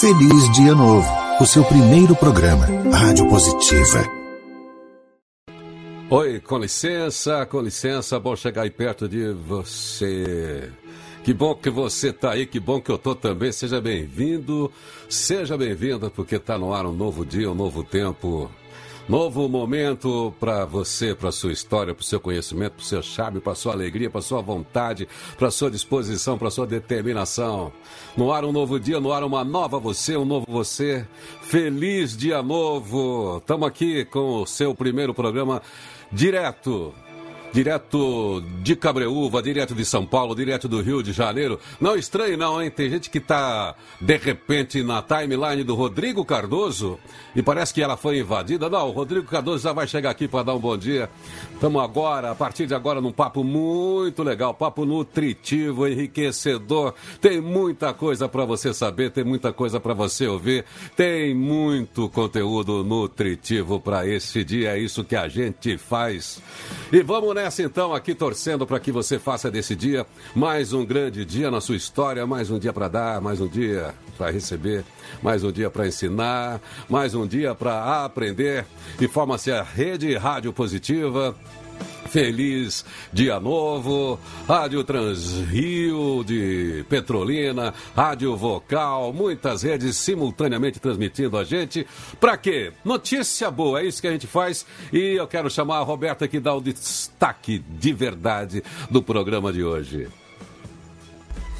Feliz Dia Novo, o seu primeiro programa, Rádio Positiva. Oi, com licença, com licença, bom chegar aí perto de você. Que bom que você está aí, que bom que eu tô também. Seja bem-vindo, seja bem-vinda, porque está no ar um novo dia, um novo tempo. Novo momento para você, para sua história, para o seu conhecimento, para seu charme, para sua alegria, para sua vontade, para sua disposição, para sua determinação. No ar um novo dia, no ar uma nova você, um novo você. Feliz dia novo. Estamos aqui com o seu primeiro programa direto direto de Cabreúva, direto de São Paulo, direto do Rio de Janeiro. Não estranhe não, hein? Tem gente que tá de repente na timeline do Rodrigo Cardoso e parece que ela foi invadida. Não, o Rodrigo Cardoso já vai chegar aqui para dar um bom dia. Estamos agora, a partir de agora, num papo muito legal, papo nutritivo, enriquecedor. Tem muita coisa para você saber, tem muita coisa para você ouvir, tem muito conteúdo nutritivo para esse dia. É isso que a gente faz. E vamos nessa então, aqui torcendo para que você faça desse dia mais um grande dia na sua história, mais um dia para dar, mais um dia para receber, mais um dia para ensinar, mais um dia para aprender. E forma-se a Rede Rádio Positiva Feliz Dia Novo, Rádio Transrio de Petrolina, Rádio Vocal, muitas redes simultaneamente transmitindo a gente. Para quê? Notícia boa, é isso que a gente faz. E eu quero chamar a Roberta que dá o destaque de verdade do programa de hoje.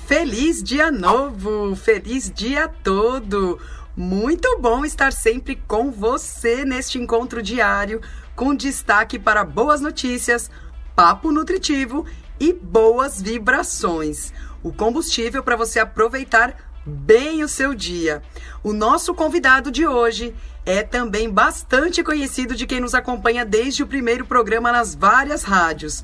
Feliz Dia Novo, feliz dia todo. Muito bom estar sempre com você neste encontro diário com destaque para boas notícias, papo nutritivo e boas vibrações. O combustível para você aproveitar bem o seu dia. O nosso convidado de hoje é também bastante conhecido de quem nos acompanha desde o primeiro programa nas várias rádios.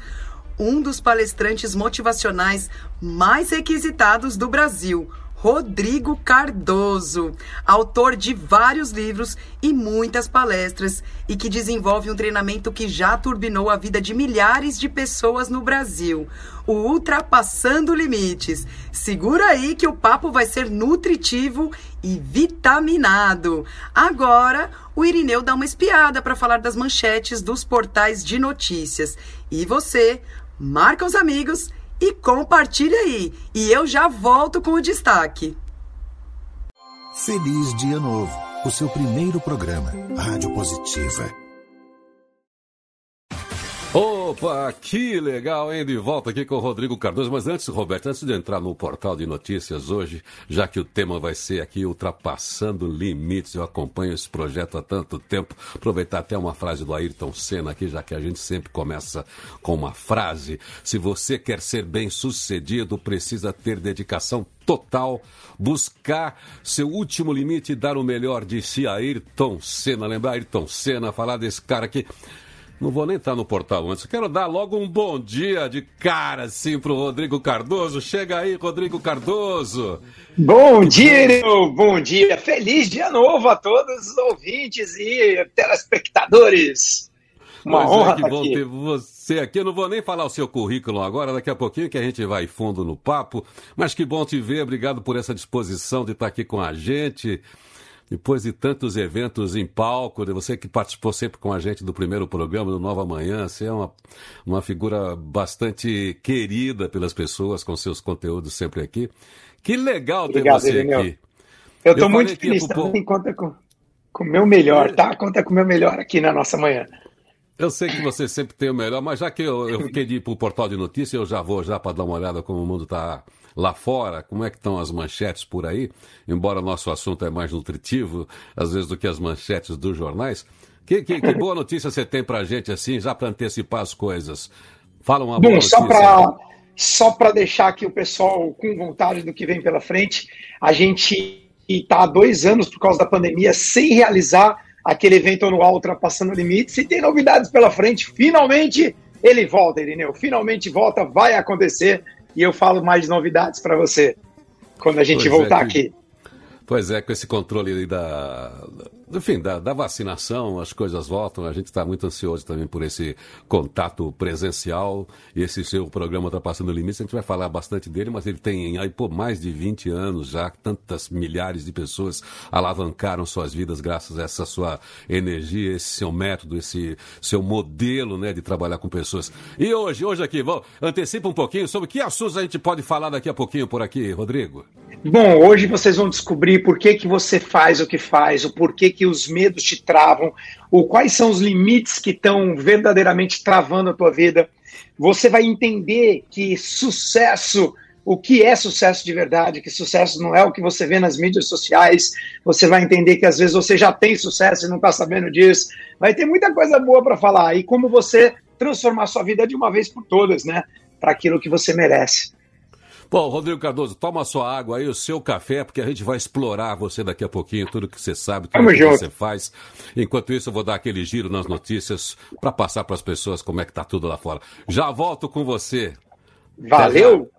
Um dos palestrantes motivacionais mais requisitados do Brasil Rodrigo Cardoso, autor de vários livros e muitas palestras e que desenvolve um treinamento que já turbinou a vida de milhares de pessoas no Brasil. O Ultrapassando Limites. Segura aí que o papo vai ser nutritivo e vitaminado. Agora, o Irineu dá uma espiada para falar das manchetes dos portais de notícias. E você, marca os amigos e compartilha aí. E eu já volto com o destaque. Feliz Dia Novo, o seu primeiro programa, Rádio Positiva. Opa, que legal, hein? De volta aqui com o Rodrigo Cardoso. Mas antes, Roberto, antes de entrar no portal de notícias hoje, já que o tema vai ser aqui ultrapassando limites, eu acompanho esse projeto há tanto tempo. Aproveitar até uma frase do Ayrton Senna aqui, já que a gente sempre começa com uma frase. Se você quer ser bem sucedido, precisa ter dedicação total, buscar seu último limite e dar o melhor de si. Ayrton Senna, lembrar Ayrton Senna, falar desse cara aqui. Não vou nem estar no portal antes. Quero dar logo um bom dia de cara, assim, pro Rodrigo Cardoso. Chega aí, Rodrigo Cardoso. Bom dia, bom... bom dia. Feliz dia novo a todos os ouvintes e telespectadores. Uma pois é, honra é, que bom aqui. ter você aqui. Eu não vou nem falar o seu currículo agora, daqui a pouquinho que a gente vai fundo no papo. Mas que bom te ver. Obrigado por essa disposição de estar aqui com a gente. Depois de tantos eventos em palco, de você que participou sempre com a gente do primeiro programa do Nova Manhã, você é uma, uma figura bastante querida pelas pessoas com seus conteúdos sempre aqui. Que legal Obrigado, ter você aqui. Eu estou muito feliz, também conta com o meu melhor, tá? Conta com o meu melhor aqui na nossa manhã. Eu sei que você sempre tem o melhor, mas já que eu, eu fiquei de ir para o portal de notícias, eu já vou já para dar uma olhada como o mundo está lá fora, como é que estão as manchetes por aí, embora nosso assunto é mais nutritivo, às vezes, do que as manchetes dos jornais. Que, que, que boa notícia você tem para a gente, assim, já para antecipar as coisas? Fala uma boa Bom, notícia. Só para só para deixar aqui o pessoal com vontade do que vem pela frente, a gente está há dois anos, por causa da pandemia, sem realizar aquele evento anual Ultrapassando Limites, e tem novidades pela frente. Finalmente ele volta, Irineu. Finalmente volta, vai acontecer e eu falo mais novidades para você quando a gente pois é voltar é que, aqui. Pois é, com esse controle da, enfim, da, da, vacinação, as coisas voltam. A gente está muito ansioso também por esse contato presencial. Esse seu programa está passando limites. A gente vai falar bastante dele, mas ele tem aí por mais de 20 anos já. Tantas milhares de pessoas alavancaram suas vidas graças a essa sua energia, esse seu método, esse seu modelo né, de trabalhar com pessoas. E hoje, hoje aqui, vamos, antecipa um pouquinho sobre que assuntos a gente pode falar daqui a pouquinho por aqui, Rodrigo. Bom, hoje vocês vão descobrir por que, que você faz o que faz, o porquê os medos te travam, o quais são os limites que estão verdadeiramente travando a tua vida. Você vai entender que sucesso, o que é sucesso de verdade, que sucesso não é o que você vê nas mídias sociais. Você vai entender que às vezes você já tem sucesso e não está sabendo disso. Vai ter muita coisa boa para falar e como você transformar sua vida de uma vez por todas, né, para aquilo que você merece. Bom, Rodrigo Cardoso, toma sua água aí, o seu café, porque a gente vai explorar você daqui a pouquinho, tudo que você sabe, tudo que você faz. Enquanto isso, eu vou dar aquele giro nas notícias para passar para as pessoas como é que tá tudo lá fora. Já volto com você. Valeu!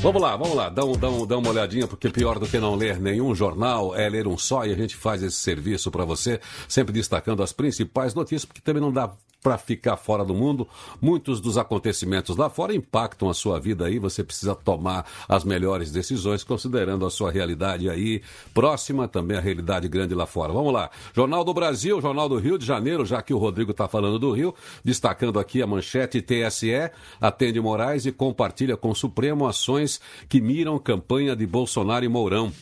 Vamos lá, vamos lá, dá, um, dá, um, dá uma olhadinha, porque pior do que não ler nenhum jornal é ler um só e a gente faz esse serviço para você, sempre destacando as principais notícias, porque também não dá para ficar fora do mundo. Muitos dos acontecimentos lá fora impactam a sua vida aí. Você precisa tomar as melhores decisões, considerando a sua realidade aí próxima, também a realidade grande lá fora. Vamos lá. Jornal do Brasil, Jornal do Rio de Janeiro, já que o Rodrigo está falando do Rio, destacando aqui a manchete TSE, atende Moraes e compartilha com o Supremo ações que miram campanha de Bolsonaro e Mourão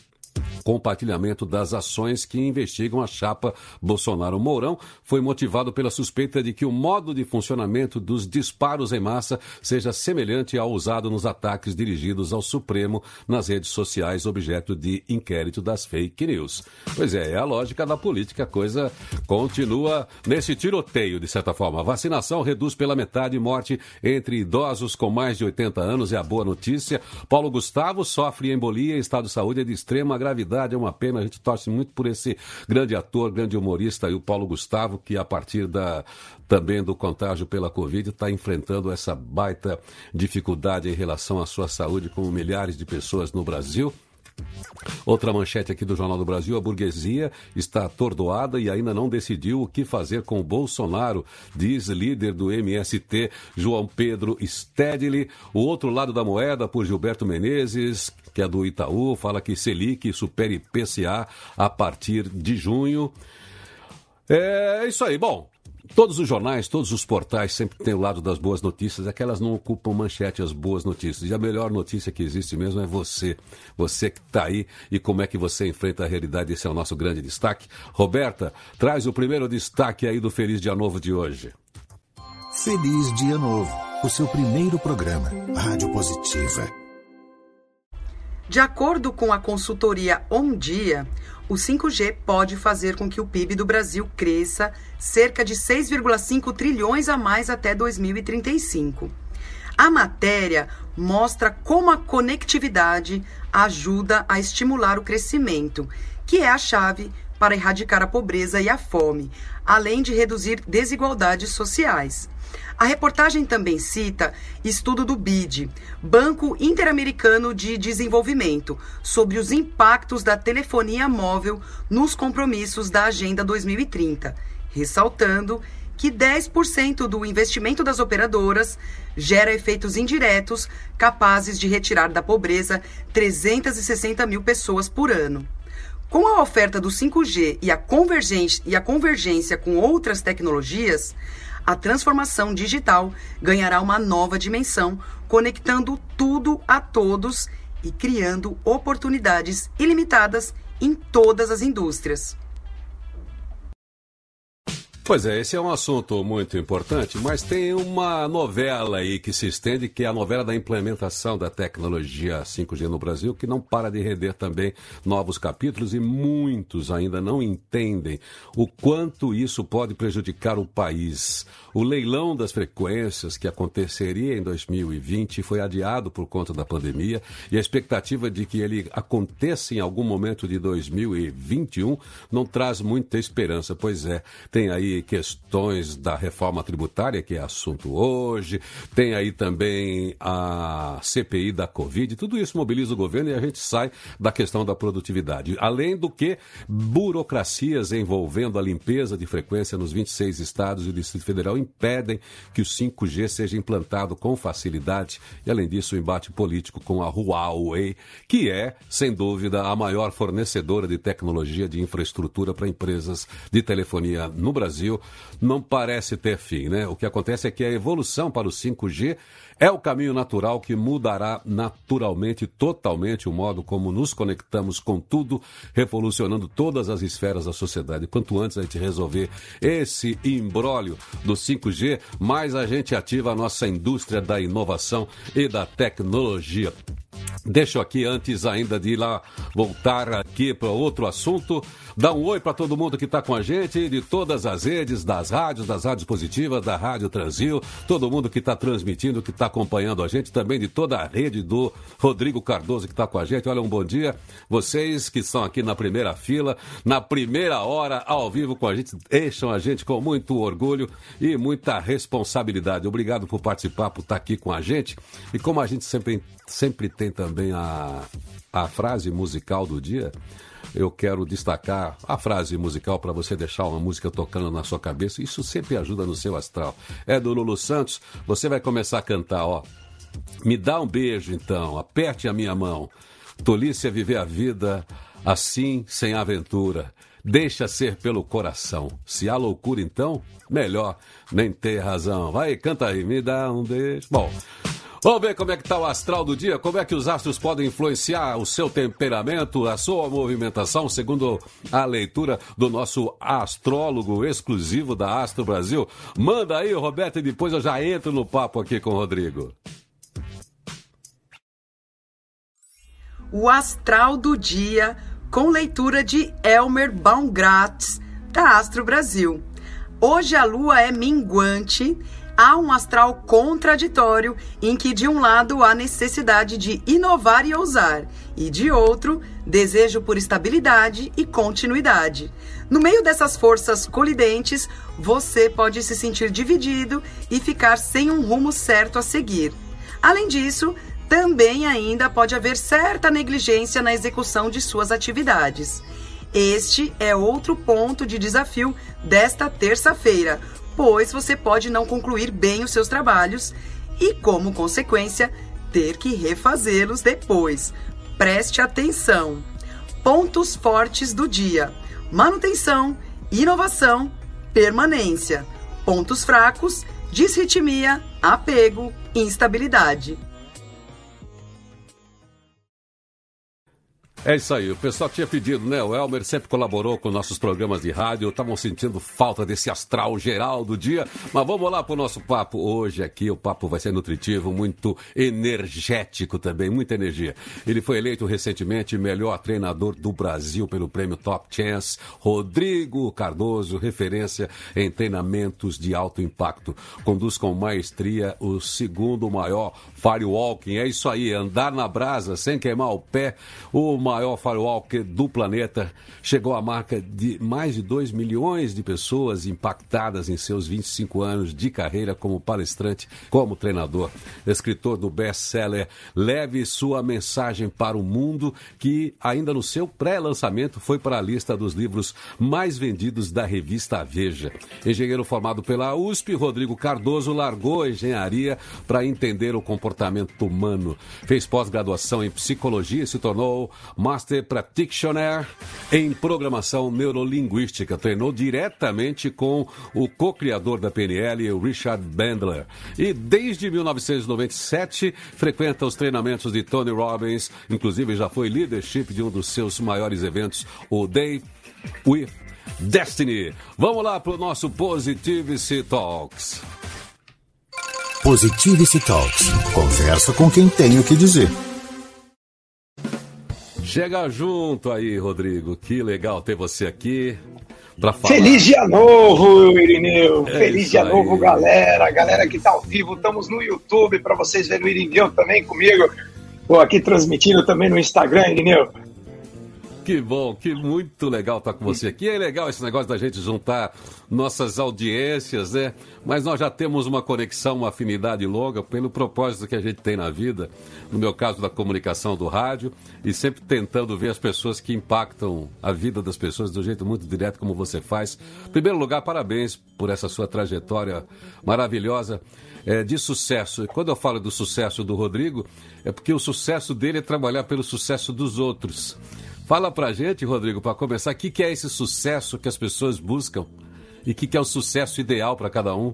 compartilhamento das ações que investigam a chapa Bolsonaro-Mourão foi motivado pela suspeita de que o modo de funcionamento dos disparos em massa seja semelhante ao usado nos ataques dirigidos ao Supremo nas redes sociais, objeto de inquérito das fake news. Pois é, é a lógica da política, a coisa continua nesse tiroteio, de certa forma. A vacinação reduz pela metade morte entre idosos com mais de 80 anos, é a boa notícia. Paulo Gustavo sofre embolia, estado de saúde é de extrema gravidade, é uma pena. A gente torce muito por esse grande ator, grande humorista, e o Paulo Gustavo, que a partir da, também do contágio pela Covid está enfrentando essa baita dificuldade em relação à sua saúde, como milhares de pessoas no Brasil. Outra manchete aqui do Jornal do Brasil: a burguesia está atordoada e ainda não decidiu o que fazer com o Bolsonaro, diz líder do MST, João Pedro Stedley. O outro lado da moeda, por Gilberto Menezes, que é do Itaú, fala que Selic supere PCA a partir de junho. É isso aí. Bom, Todos os jornais, todos os portais sempre têm o lado das boas notícias, aquelas não ocupam manchete as boas notícias. E a melhor notícia que existe mesmo é você. Você que está aí e como é que você enfrenta a realidade. Esse é o nosso grande destaque. Roberta, traz o primeiro destaque aí do Feliz Dia Novo de hoje. Feliz Dia Novo, o seu primeiro programa, Rádio Positiva. De acordo com a consultoria On Dia, o 5G pode fazer com que o PIB do Brasil cresça cerca de 6,5 trilhões a mais até 2035. A matéria mostra como a conectividade ajuda a estimular o crescimento, que é a chave para erradicar a pobreza e a fome, além de reduzir desigualdades sociais. A reportagem também cita estudo do BID, Banco Interamericano de Desenvolvimento, sobre os impactos da telefonia móvel nos compromissos da Agenda 2030, ressaltando que 10% do investimento das operadoras gera efeitos indiretos capazes de retirar da pobreza 360 mil pessoas por ano. Com a oferta do 5G e a convergência, e a convergência com outras tecnologias, a transformação digital ganhará uma nova dimensão, conectando tudo a todos e criando oportunidades ilimitadas em todas as indústrias. Pois é, esse é um assunto muito importante, mas tem uma novela aí que se estende, que é a novela da implementação da tecnologia 5G no Brasil, que não para de render também novos capítulos e muitos ainda não entendem o quanto isso pode prejudicar o país. O leilão das frequências que aconteceria em 2020 foi adiado por conta da pandemia e a expectativa de que ele aconteça em algum momento de 2021 não traz muita esperança, pois é, tem aí questões da reforma tributária, que é assunto hoje, tem aí também a CPI da Covid, tudo isso mobiliza o governo e a gente sai da questão da produtividade. Além do que, burocracias envolvendo a limpeza de frequência nos 26 estados e o Distrito Federal impedem que o 5G seja implantado com facilidade. E, além disso, o embate político com a Huawei, que é, sem dúvida, a maior fornecedora de tecnologia de infraestrutura para empresas de telefonia no Brasil, não parece ter fim, né? O que acontece é que a evolução para o 5G é o caminho natural que mudará naturalmente, totalmente o modo como nos conectamos com tudo, revolucionando todas as esferas da sociedade. Quanto antes a gente resolver esse imbróglio do 5G, mais a gente ativa a nossa indústria da inovação e da tecnologia. Deixo aqui, antes ainda de ir lá voltar aqui para outro assunto, dar um oi para todo mundo que está com a gente, de todas as redes, das rádios, das rádios positivas, da Rádio Transil, todo mundo que está transmitindo, que está acompanhando a gente, também de toda a rede do Rodrigo Cardoso que está com a gente. Olha, um bom dia. Vocês que estão aqui na primeira fila, na primeira hora, ao vivo com a gente, deixam a gente com muito orgulho e muita responsabilidade. Obrigado por participar, por estar tá aqui com a gente. E como a gente sempre, sempre tem também a, a frase musical do dia, eu quero destacar a frase musical para você deixar uma música tocando na sua cabeça. Isso sempre ajuda no seu astral. É do Lulu Santos. Você vai começar a cantar, ó. Me dá um beijo então, aperte a minha mão. Tolice é viver a vida assim, sem aventura. Deixa ser pelo coração. Se há loucura, então, melhor nem ter razão. Vai, canta aí, me dá um beijo. Bom, Vamos ver como é que está o astral do dia, como é que os astros podem influenciar o seu temperamento, a sua movimentação, segundo a leitura do nosso astrólogo exclusivo da Astro Brasil. Manda aí, Roberto, e depois eu já entro no papo aqui com o Rodrigo. O astral do dia com leitura de Elmer Baumgratz, da Astro Brasil. Hoje a lua é minguante há um astral contraditório em que, de um lado, há necessidade de inovar e ousar, e de outro, desejo por estabilidade e continuidade. No meio dessas forças colidentes, você pode se sentir dividido e ficar sem um rumo certo a seguir. Além disso, também ainda pode haver certa negligência na execução de suas atividades. Este é outro ponto de desafio desta terça-feira, pois você pode não concluir bem os seus trabalhos e, como consequência, ter que refazê-los depois. Preste atenção. Pontos fortes do dia: manutenção, inovação, permanência. Pontos fracos: disritmia, apego, instabilidade. É isso aí, o pessoal tinha pedido, né? O Elmer sempre colaborou com nossos programas de rádio, estavam sentindo falta desse astral geral do dia. Mas vamos lá para o nosso papo hoje aqui. O papo vai ser nutritivo, muito energético também, muita energia. Ele foi eleito recentemente melhor treinador do Brasil pelo prêmio Top Chance. Rodrigo Cardoso, referência em treinamentos de alto impacto. Conduz com maestria o segundo maior firewalking. É isso aí, andar na brasa sem queimar o pé. O maior maior firewalker do planeta, chegou à marca de mais de 2 milhões de pessoas impactadas em seus 25 anos de carreira como palestrante, como treinador. Escritor do best-seller Leve Sua Mensagem para o Mundo, que ainda no seu pré-lançamento foi para a lista dos livros mais vendidos da revista Veja. Engenheiro formado pela USP, Rodrigo Cardoso largou a engenharia para entender o comportamento humano. Fez pós-graduação em psicologia e se tornou Master Practitioner em Programação Neurolinguística. Treinou diretamente com o co-criador da PNL, o Richard Bandler. E desde 1997 frequenta os treinamentos de Tony Robbins, inclusive já foi leadership de um dos seus maiores eventos, o Day with Destiny. Vamos lá para o nosso Positivity Talks. Positivity Talks. Conversa com quem tem o que dizer. Chega junto aí, Rodrigo. Que legal ter você aqui. Feliz dia novo, Irineu. É Feliz dia aí. novo, galera. Galera que tá ao vivo, estamos no YouTube para vocês verem o Irineu também comigo. Vou aqui transmitindo também no Instagram, Irineu. Que bom, que muito legal estar com você aqui. É legal esse negócio da gente juntar nossas audiências, né? Mas nós já temos uma conexão, uma afinidade longa pelo propósito que a gente tem na vida. No meu caso, da comunicação do rádio e sempre tentando ver as pessoas que impactam a vida das pessoas do jeito muito direto como você faz. Em primeiro lugar, parabéns por essa sua trajetória maravilhosa é, de sucesso. E quando eu falo do sucesso do Rodrigo, é porque o sucesso dele é trabalhar pelo sucesso dos outros. Fala pra gente, Rodrigo, para começar, o que, que é esse sucesso que as pessoas buscam e o que, que é o sucesso ideal para cada um?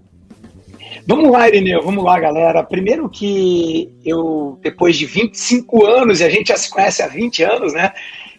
Vamos lá, Irineu, vamos lá, galera. Primeiro que eu, depois de 25 anos, e a gente já se conhece há 20 anos, né?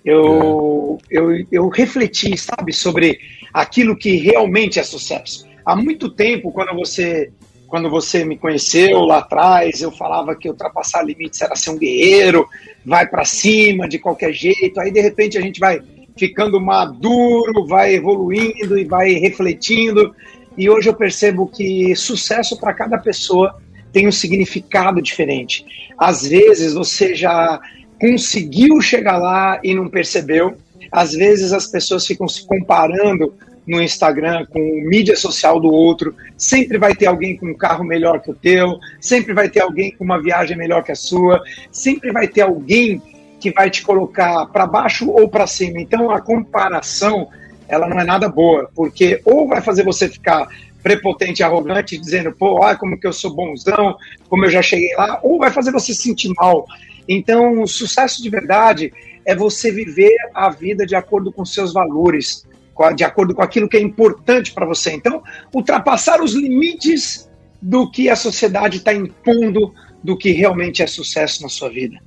Eu, é. eu, eu refleti, sabe, sobre aquilo que realmente é sucesso. Há muito tempo, quando você quando você me conheceu lá atrás, eu falava que ultrapassar limites era ser um guerreiro, vai para cima de qualquer jeito. Aí de repente a gente vai ficando maduro, vai evoluindo e vai refletindo. E hoje eu percebo que sucesso para cada pessoa tem um significado diferente. Às vezes você já conseguiu chegar lá e não percebeu. Às vezes as pessoas ficam se comparando no Instagram com mídia social do outro, sempre vai ter alguém com um carro melhor que o teu, sempre vai ter alguém com uma viagem melhor que a sua, sempre vai ter alguém que vai te colocar para baixo ou para cima. Então a comparação, ela não é nada boa, porque ou vai fazer você ficar prepotente, arrogante, dizendo, pô, olha como que eu sou bonzão, como eu já cheguei lá, ou vai fazer você se sentir mal. Então, o sucesso de verdade é você viver a vida de acordo com seus valores, de acordo com aquilo que é importante para você. Então, ultrapassar os limites do que a sociedade está impondo do que realmente é sucesso na sua vida.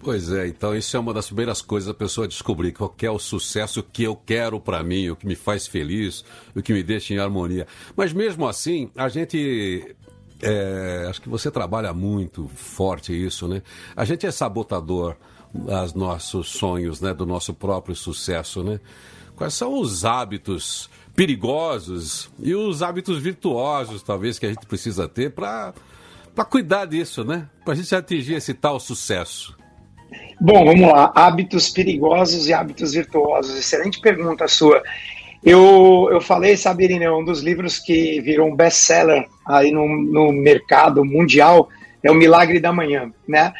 Pois é, então isso é uma das primeiras coisas a pessoa descobrir qual é o sucesso que eu quero para mim, o que me faz feliz, o que me deixa em harmonia. Mas mesmo assim, a gente é, acho que você trabalha muito forte isso, né? A gente é sabotador dos nossos sonhos, né? Do nosso próprio sucesso, né? Quais são os hábitos perigosos e os hábitos virtuosos, talvez, que a gente precisa ter para cuidar disso, né? Para a gente atingir esse tal sucesso. Bom, vamos lá. Hábitos perigosos e hábitos virtuosos. Excelente pergunta sua. Eu, eu falei, sabe, um dos livros que virou um best-seller aí no, no mercado mundial é O Milagre da Manhã, né?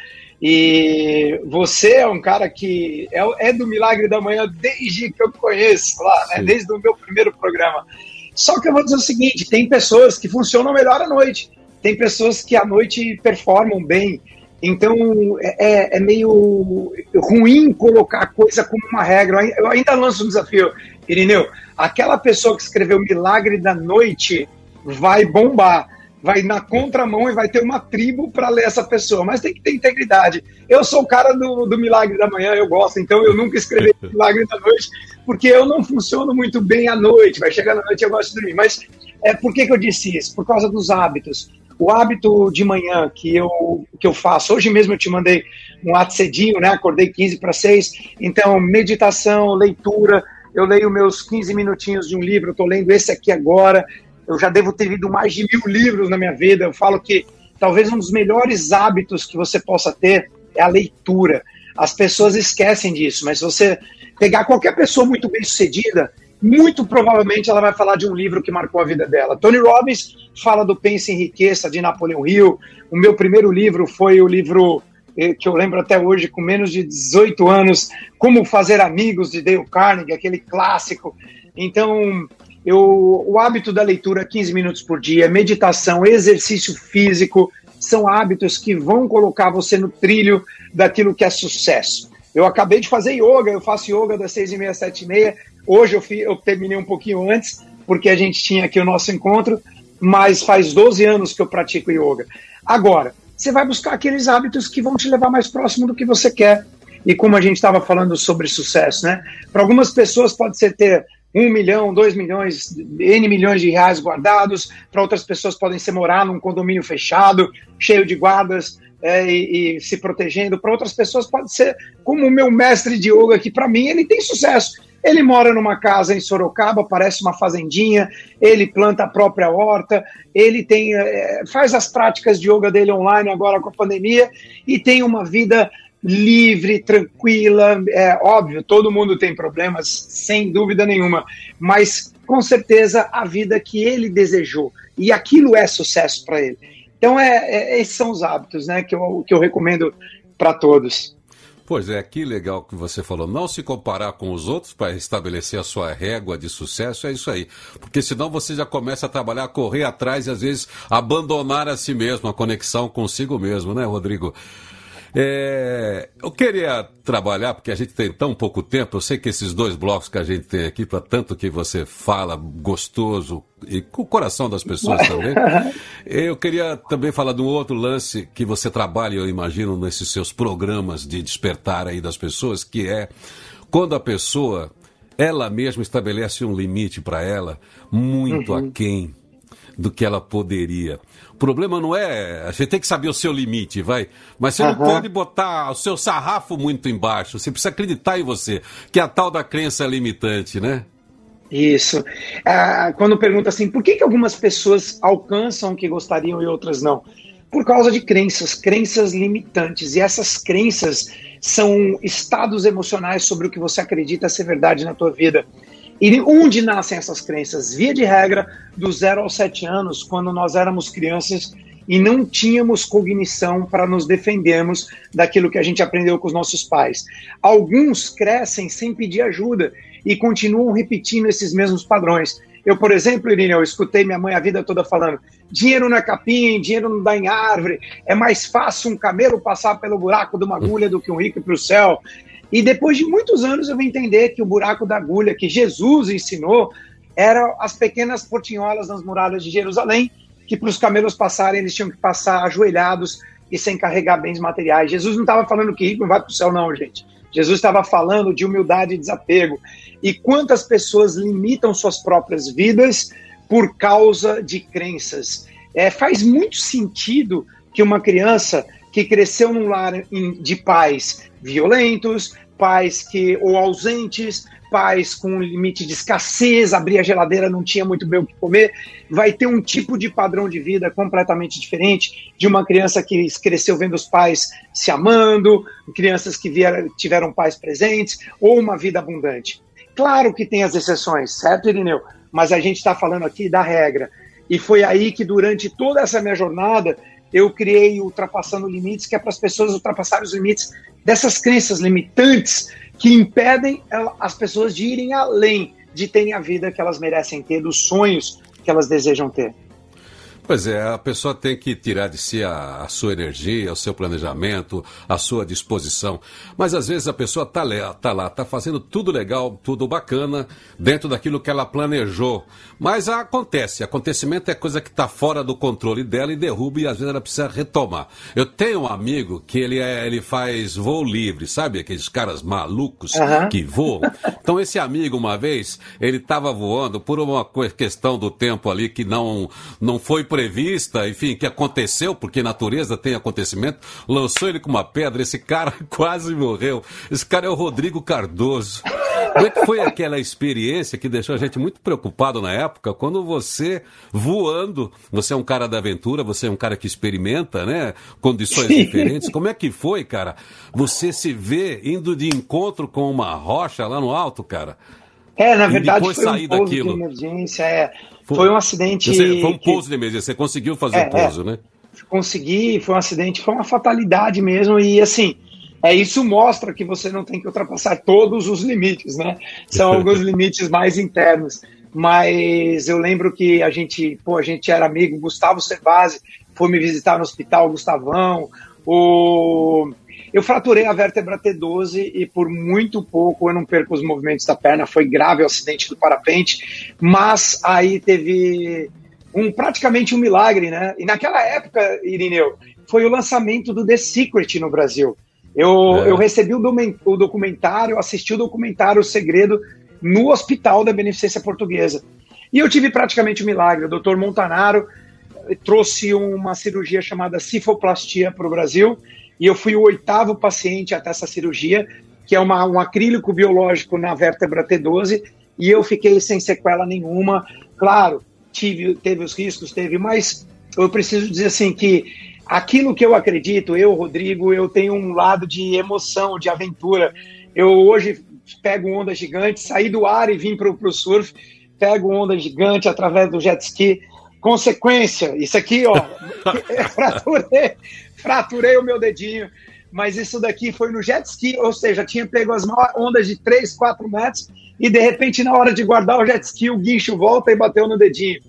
E você é um cara que é, é do Milagre da Manhã desde que eu conheço lá, né? desde o meu primeiro programa. Só que eu vou dizer o seguinte: tem pessoas que funcionam melhor à noite, tem pessoas que à noite performam bem. Então é, é meio ruim colocar a coisa como uma regra. Eu ainda lanço um desafio, Irineu. Aquela pessoa que escreveu Milagre da Noite vai bombar vai na contramão e vai ter uma tribo para ler essa pessoa, mas tem que ter integridade. Eu sou o cara do, do milagre da manhã, eu gosto, então eu nunca escrevi milagre da noite, porque eu não funciono muito bem à noite, vai chegar na noite e eu gosto de dormir. Mas é, por que, que eu disse isso? Por causa dos hábitos. O hábito de manhã que eu, que eu faço, hoje mesmo eu te mandei um ato cedinho, né? Acordei 15 para 6, então meditação, leitura, eu leio meus 15 minutinhos de um livro, eu estou lendo esse aqui agora, eu já devo ter lido mais de mil livros na minha vida. Eu falo que talvez um dos melhores hábitos que você possa ter é a leitura. As pessoas esquecem disso, mas se você pegar qualquer pessoa muito bem sucedida, muito provavelmente ela vai falar de um livro que marcou a vida dela. Tony Robbins fala do Pense em Riqueza, de Napoleão Hill. O meu primeiro livro foi o livro eh, que eu lembro até hoje, com menos de 18 anos, Como Fazer Amigos, de Dale Carnegie, aquele clássico. Então, eu, o hábito da leitura 15 minutos por dia, meditação, exercício físico, são hábitos que vão colocar você no trilho daquilo que é sucesso. Eu acabei de fazer yoga, eu faço yoga das 6 e meia, 7 e meia. Hoje eu, fui, eu terminei um pouquinho antes, porque a gente tinha aqui o nosso encontro, mas faz 12 anos que eu pratico yoga. Agora, você vai buscar aqueles hábitos que vão te levar mais próximo do que você quer. E como a gente estava falando sobre sucesso, né? Para algumas pessoas pode ser ter um milhão, dois milhões, N milhões de reais guardados, para outras pessoas podem ser morar num condomínio fechado, cheio de guardas é, e, e, se protegendo, para outras pessoas pode ser como o meu mestre de yoga, que para mim ele tem sucesso. Ele mora numa casa em Sorocaba, parece uma fazendinha, ele planta a própria horta, ele tem, é, faz as práticas de yoga dele online agora com a pandemia e tem uma vida livre, tranquila. É óbvio, todo mundo tem problemas, sem dúvida nenhuma, mas com certeza a vida que ele desejou. E aquilo é sucesso para ele. Então, é, é, esses são os hábitos né, que, eu, que eu recomendo para todos. Pois é, que legal que você falou. Não se comparar com os outros para estabelecer a sua régua de sucesso, é isso aí. Porque senão você já começa a trabalhar, correr atrás e às vezes abandonar a si mesmo, a conexão consigo mesmo, né, Rodrigo? É, eu queria trabalhar, porque a gente tem tão pouco tempo, eu sei que esses dois blocos que a gente tem aqui, para tanto que você fala gostoso e com o coração das pessoas também, eu queria também falar de um outro lance que você trabalha, eu imagino, nesses seus programas de despertar aí das pessoas, que é quando a pessoa, ela mesma estabelece um limite para ela muito uhum. aquém do que ela poderia. O problema não é. A gente tem que saber o seu limite, vai. Mas você uhum. não pode botar o seu sarrafo muito embaixo. Você precisa acreditar em você, que é a tal da crença limitante, né? Isso. Ah, quando pergunta assim, por que, que algumas pessoas alcançam o que gostariam e outras não? Por causa de crenças, crenças limitantes. E essas crenças são estados emocionais sobre o que você acredita ser verdade na tua vida. E onde nascem essas crenças? Via de regra, do zero aos sete anos, quando nós éramos crianças e não tínhamos cognição para nos defendermos daquilo que a gente aprendeu com os nossos pais. Alguns crescem sem pedir ajuda e continuam repetindo esses mesmos padrões. Eu, por exemplo, Irene, eu escutei minha mãe a vida toda falando: dinheiro não é capim, dinheiro não dá em árvore, é mais fácil um camelo passar pelo buraco de uma agulha do que um rico para o céu. E depois de muitos anos eu vim entender que o buraco da agulha que Jesus ensinou eram as pequenas portinholas nas muralhas de Jerusalém, que para os camelos passarem eles tinham que passar ajoelhados e sem carregar bens materiais. Jesus não estava falando que rico não vai para o céu, não, gente. Jesus estava falando de humildade e desapego. E quantas pessoas limitam suas próprias vidas por causa de crenças? É, faz muito sentido que uma criança que cresceu num lar de pais violentos, pais que ou ausentes, pais com limite de escassez, abrir a geladeira não tinha muito bem o que comer, vai ter um tipo de padrão de vida completamente diferente de uma criança que cresceu vendo os pais se amando, crianças que vieram, tiveram pais presentes, ou uma vida abundante. Claro que tem as exceções, certo, Irineu? Mas a gente está falando aqui da regra. E foi aí que, durante toda essa minha jornada, eu criei Ultrapassando Limites, que é para as pessoas ultrapassarem os limites dessas crenças limitantes que impedem as pessoas de irem além, de terem a vida que elas merecem ter, dos sonhos que elas desejam ter. Pois é, a pessoa tem que tirar de si a, a, sua energia, o seu planejamento, a sua disposição. Mas às vezes a pessoa está tá lá, está fazendo tudo legal, tudo bacana, dentro daquilo que ela planejou. Mas acontece, acontecimento é coisa que está fora do controle dela e derruba e às vezes ela precisa retomar. Eu tenho um amigo que ele, é, ele faz voo livre, sabe? Aqueles caras malucos uhum. que voam. Então esse amigo, uma vez, ele estava voando por uma questão do tempo ali que não, não foi prevista, enfim, que aconteceu, porque natureza tem acontecimento, lançou ele com uma pedra, esse cara quase morreu. Esse cara é o Rodrigo Cardoso. Como é que foi aquela experiência que deixou a gente muito preocupado na época, quando você, voando, você é um cara da aventura, você é um cara que experimenta, né? Condições Sim. diferentes. Como é que foi, cara? Você se vê indo de encontro com uma rocha lá no alto, cara? É, na verdade, foi um daquilo. de emergência. É. Foi, foi um acidente. Você, foi um pouso de emergência, você conseguiu fazer é, o pouso, é. né? Consegui, foi um acidente, foi uma fatalidade mesmo, e assim. É, isso mostra que você não tem que ultrapassar todos os limites, né? São alguns limites mais internos. Mas eu lembro que a gente, pô, a gente era amigo, Gustavo Servazzi foi me visitar no hospital, Gustavão, o eu fraturei a vértebra T12 e por muito pouco eu não perco os movimentos da perna. Foi grave o acidente do parapente, mas aí teve um praticamente um milagre, né? E naquela época, Irineu, foi o lançamento do The Secret no Brasil. Eu, é. eu recebi o, documentário, assisti o documentário O Segredo no Hospital da Beneficência Portuguesa. E eu tive praticamente um milagre. O doutor Montanaro trouxe uma cirurgia chamada cifoplastia para o Brasil e eu fui o oitavo paciente até essa cirurgia, que é uma, um acrílico biológico na vértebra T12, e eu fiquei sem sequela nenhuma. Claro, tive, teve os riscos, teve, mas eu preciso dizer assim que aquilo que eu acredito, eu, Rodrigo, eu tenho um lado de emoção, de aventura. Eu hoje pego onda gigante, saí do ar e vim para o surf, pego onda gigante através do jet ski. Consequência, isso aqui, ó, fraturei, fraturei o meu dedinho, mas isso daqui foi no jet ski, ou seja, tinha pego as ondas de 3, 4 metros e de repente, na hora de guardar o jet ski, o guincho volta e bateu no dedinho.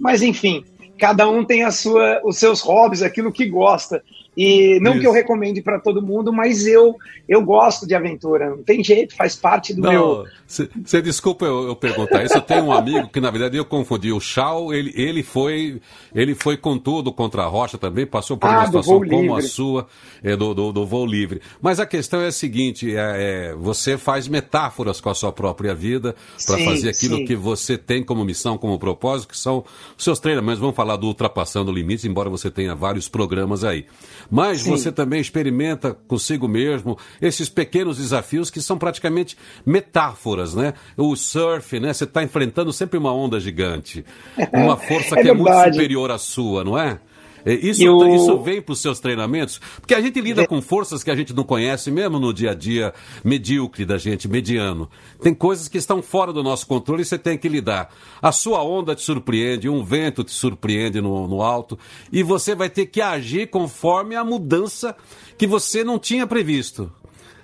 Mas enfim, cada um tem a sua, os seus hobbies, aquilo que gosta. E não Isso. que eu recomende para todo mundo, mas eu eu gosto de aventura. Não tem jeito, faz parte do não, meu. Você desculpa eu, eu, perguntar isso. Eu tenho um amigo que na verdade eu confundi. O Shaw, ele, ele foi ele foi com tudo contra a rocha também, passou por ah, uma situação como livre. a sua é, do, do, do, voo livre. Mas a questão é a seguinte: é, é você faz metáforas com a sua própria vida para fazer aquilo sim. que você tem como missão, como propósito, que são os seus treinamentos. Vamos falar do ultrapassando limites, embora você tenha vários programas aí. Mas Sim. você também experimenta consigo mesmo esses pequenos desafios que são praticamente metáforas, né? O surf, né? Você está enfrentando sempre uma onda gigante, uma força é que é muito superior à sua, não é? É, isso, eu... isso vem para os seus treinamentos? Porque a gente lida é. com forças que a gente não conhece mesmo no dia a dia medíocre da gente, mediano. Tem coisas que estão fora do nosso controle e você tem que lidar. A sua onda te surpreende, um vento te surpreende no, no alto e você vai ter que agir conforme a mudança que você não tinha previsto.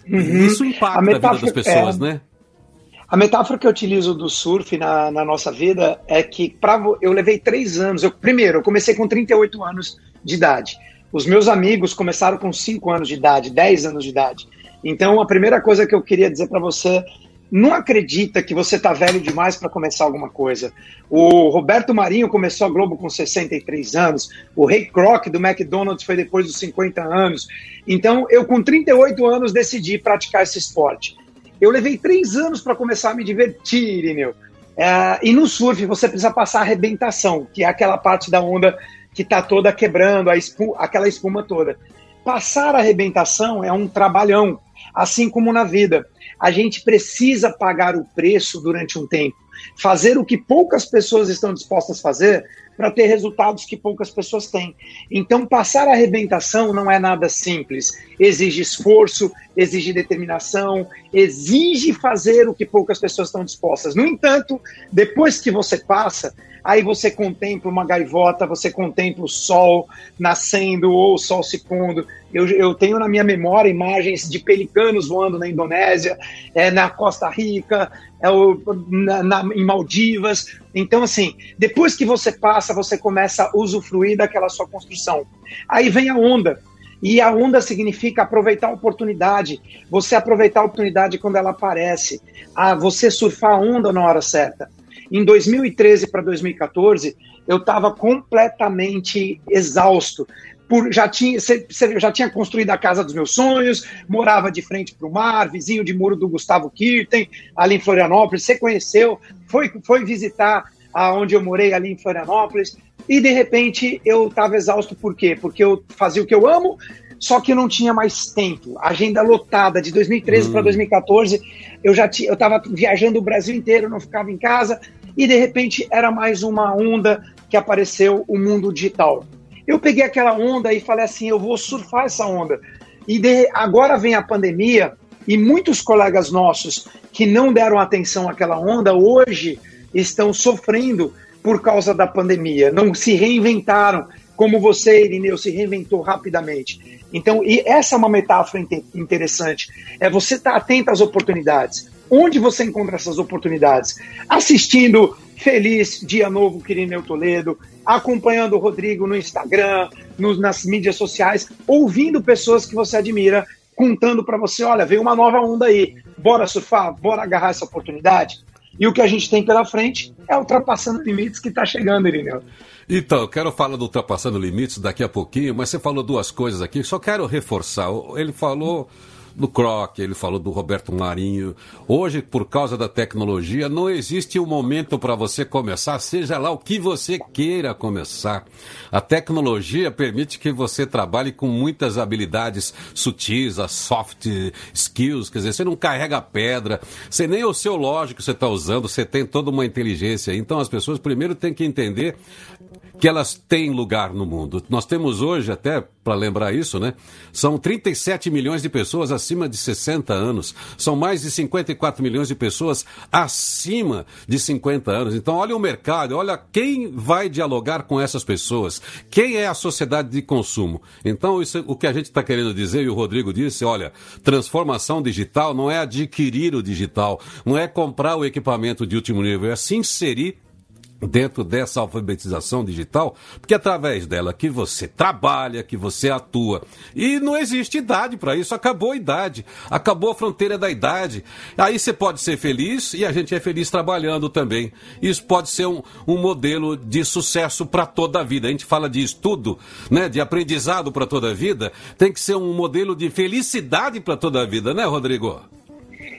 Uhum. Isso impacta a, metáfora, a vida das pessoas, é... né? A metáfora que eu utilizo do surf na, na nossa vida é que pra, eu levei três anos. Eu, primeiro, eu comecei com 38 anos de idade. Os meus amigos começaram com 5 anos de idade, 10 anos de idade. Então, a primeira coisa que eu queria dizer para você não acredita que você tá velho demais para começar alguma coisa. O Roberto Marinho começou a Globo com 63 anos, o Ray Kroc do McDonald's foi depois dos 50 anos. Então, eu com 38 anos decidi praticar esse esporte. Eu levei três anos para começar a me divertir, Irineu. É, e no surf você precisa passar a arrebentação, que é aquela parte da onda que está toda quebrando, aquela espuma toda. Passar a arrebentação é um trabalhão, assim como na vida. A gente precisa pagar o preço durante um tempo. Fazer o que poucas pessoas estão dispostas a fazer para ter resultados que poucas pessoas têm. Então, passar a arrebentação não é nada simples. Exige esforço, exige determinação, exige fazer o que poucas pessoas estão dispostas. No entanto, depois que você passa, aí você contempla uma gaivota, você contempla o sol nascendo ou o sol se pondo. Eu, eu tenho na minha memória imagens de pelicanos voando na Indonésia, é, na Costa Rica, é, o, na, na, em Maldivas. Então, assim, depois que você passa, você começa a usufruir daquela sua construção. Aí vem a onda. E a onda significa aproveitar a oportunidade. Você aproveitar a oportunidade quando ela aparece. Ah, você surfar a onda na hora certa. Em 2013 para 2014, eu estava completamente exausto. Por, já, tinha, já tinha construído a casa dos meus sonhos, morava de frente para o mar, vizinho de muro do Gustavo Kirten, ali em Florianópolis. Você conheceu, foi, foi visitar aonde eu morei ali em Florianópolis. E de repente eu estava exausto, por quê? Porque eu fazia o que eu amo, só que não tinha mais tempo. Agenda lotada de 2013 hum. para 2014, eu já tinha, eu estava viajando o Brasil inteiro, não ficava em casa, e de repente era mais uma onda que apareceu o mundo digital. Eu peguei aquela onda e falei assim, eu vou surfar essa onda. E de, agora vem a pandemia e muitos colegas nossos que não deram atenção àquela onda hoje estão sofrendo por causa da pandemia, não se reinventaram como você, Irineu, se reinventou rapidamente. Então, e essa é uma metáfora interessante. É você estar atento às oportunidades. Onde você encontra essas oportunidades? Assistindo Feliz Dia Novo, Quirineu Toledo, acompanhando o Rodrigo no Instagram, no, nas mídias sociais, ouvindo pessoas que você admira, contando para você: olha, veio uma nova onda aí, bora surfar, bora agarrar essa oportunidade. E o que a gente tem pela frente é ultrapassando limites que está chegando, Irineu. Então, quero falar do ultrapassando limites daqui a pouquinho, mas você falou duas coisas aqui, só quero reforçar. Ele falou do Croc, ele falou do Roberto Marinho. Hoje, por causa da tecnologia, não existe um momento para você começar, seja lá o que você queira começar. A tecnologia permite que você trabalhe com muitas habilidades sutis, as soft skills, quer dizer, você não carrega pedra, você nem o seu lógico você está usando, você tem toda uma inteligência. Então as pessoas primeiro têm que entender que elas têm lugar no mundo. Nós temos hoje, até para lembrar isso, né? São 37 milhões de pessoas acima de 60 anos. São mais de 54 milhões de pessoas acima de 50 anos. Então, olha o mercado, olha quem vai dialogar com essas pessoas. Quem é a sociedade de consumo? Então, isso, o que a gente está querendo dizer, e o Rodrigo disse, olha, transformação digital não é adquirir o digital, não é comprar o equipamento de último nível, é se inserir dentro dessa alfabetização digital, porque é através dela que você trabalha, que você atua. E não existe idade para isso, acabou a idade, acabou a fronteira da idade. Aí você pode ser feliz e a gente é feliz trabalhando também. Isso pode ser um, um modelo de sucesso para toda a vida. A gente fala de estudo, né, de aprendizado para toda a vida, tem que ser um modelo de felicidade para toda a vida, né, Rodrigo?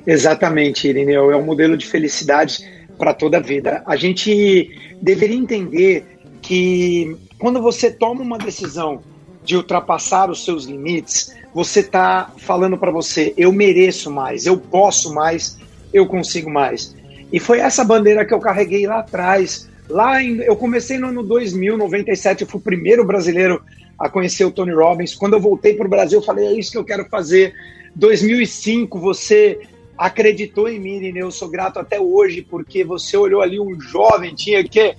Exatamente, Irineu, é um modelo de felicidade para toda a vida. A gente deveria entender que quando você toma uma decisão de ultrapassar os seus limites, você está falando para você: eu mereço mais, eu posso mais, eu consigo mais. E foi essa bandeira que eu carreguei lá atrás. Lá em, eu comecei no ano 2000, 97, eu fui o primeiro brasileiro a conhecer o Tony Robbins. Quando eu voltei para o Brasil, eu falei: é isso que eu quero fazer. 2005, você acreditou em mim, Irene. Eu sou grato até hoje, porque você olhou ali um jovem, tinha que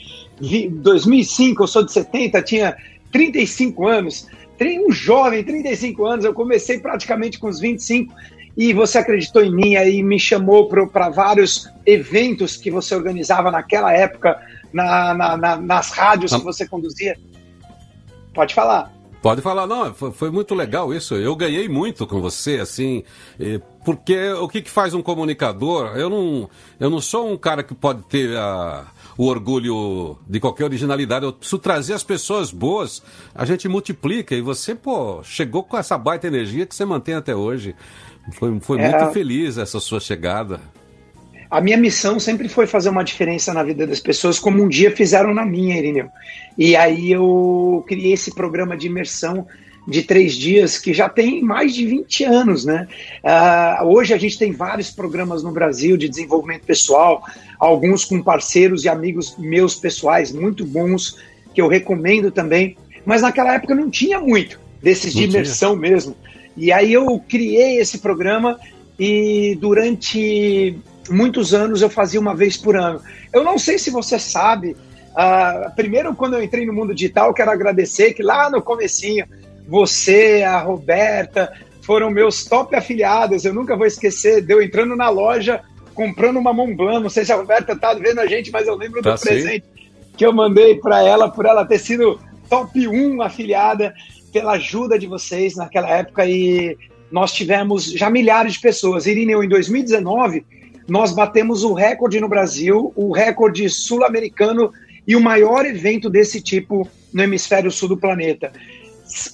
2005, eu sou de 70, tinha 35 anos. Um jovem, 35 anos, eu comecei praticamente com os 25 e você acreditou em mim aí me chamou para vários eventos que você organizava naquela época na, na, na, nas rádios que você conduzia. Pode falar. Pode falar, não, foi, muito legal isso. Eu ganhei muito com você, assim, porque o que, que faz um comunicador? Eu não, eu não sou um cara que pode ter a, o orgulho de qualquer originalidade. Eu preciso trazer as pessoas boas, a gente multiplica. E você, pô, chegou com essa baita energia que você mantém até hoje. Foi, foi é... muito feliz essa sua chegada. A minha missão sempre foi fazer uma diferença na vida das pessoas, como um dia fizeram na minha, Irineu. E aí eu criei esse programa de imersão de três dias que já tem mais de 20 anos, né? Uh, hoje a gente tem vários programas no Brasil de desenvolvimento pessoal, alguns com parceiros e amigos meus pessoais muito bons, que eu recomendo também. Mas naquela época não tinha muito desses de imersão mesmo. E aí eu criei esse programa e durante muitos anos eu fazia uma vez por ano. Eu não sei se você sabe, uh, primeiro quando eu entrei no mundo digital, eu quero agradecer que lá no comecinho, você, a Roberta, foram meus top afiliados, eu nunca vou esquecer, deu entrando na loja, comprando uma Montblanc, não sei se a Roberta tá vendo a gente, mas eu lembro tá do sim. presente que eu mandei para ela, por ela ter sido top 1 afiliada, pela ajuda de vocês naquela época e nós tivemos já milhares de pessoas. Irineu, em 2019, nós batemos o recorde no Brasil, o recorde sul-americano e o maior evento desse tipo no hemisfério sul do planeta.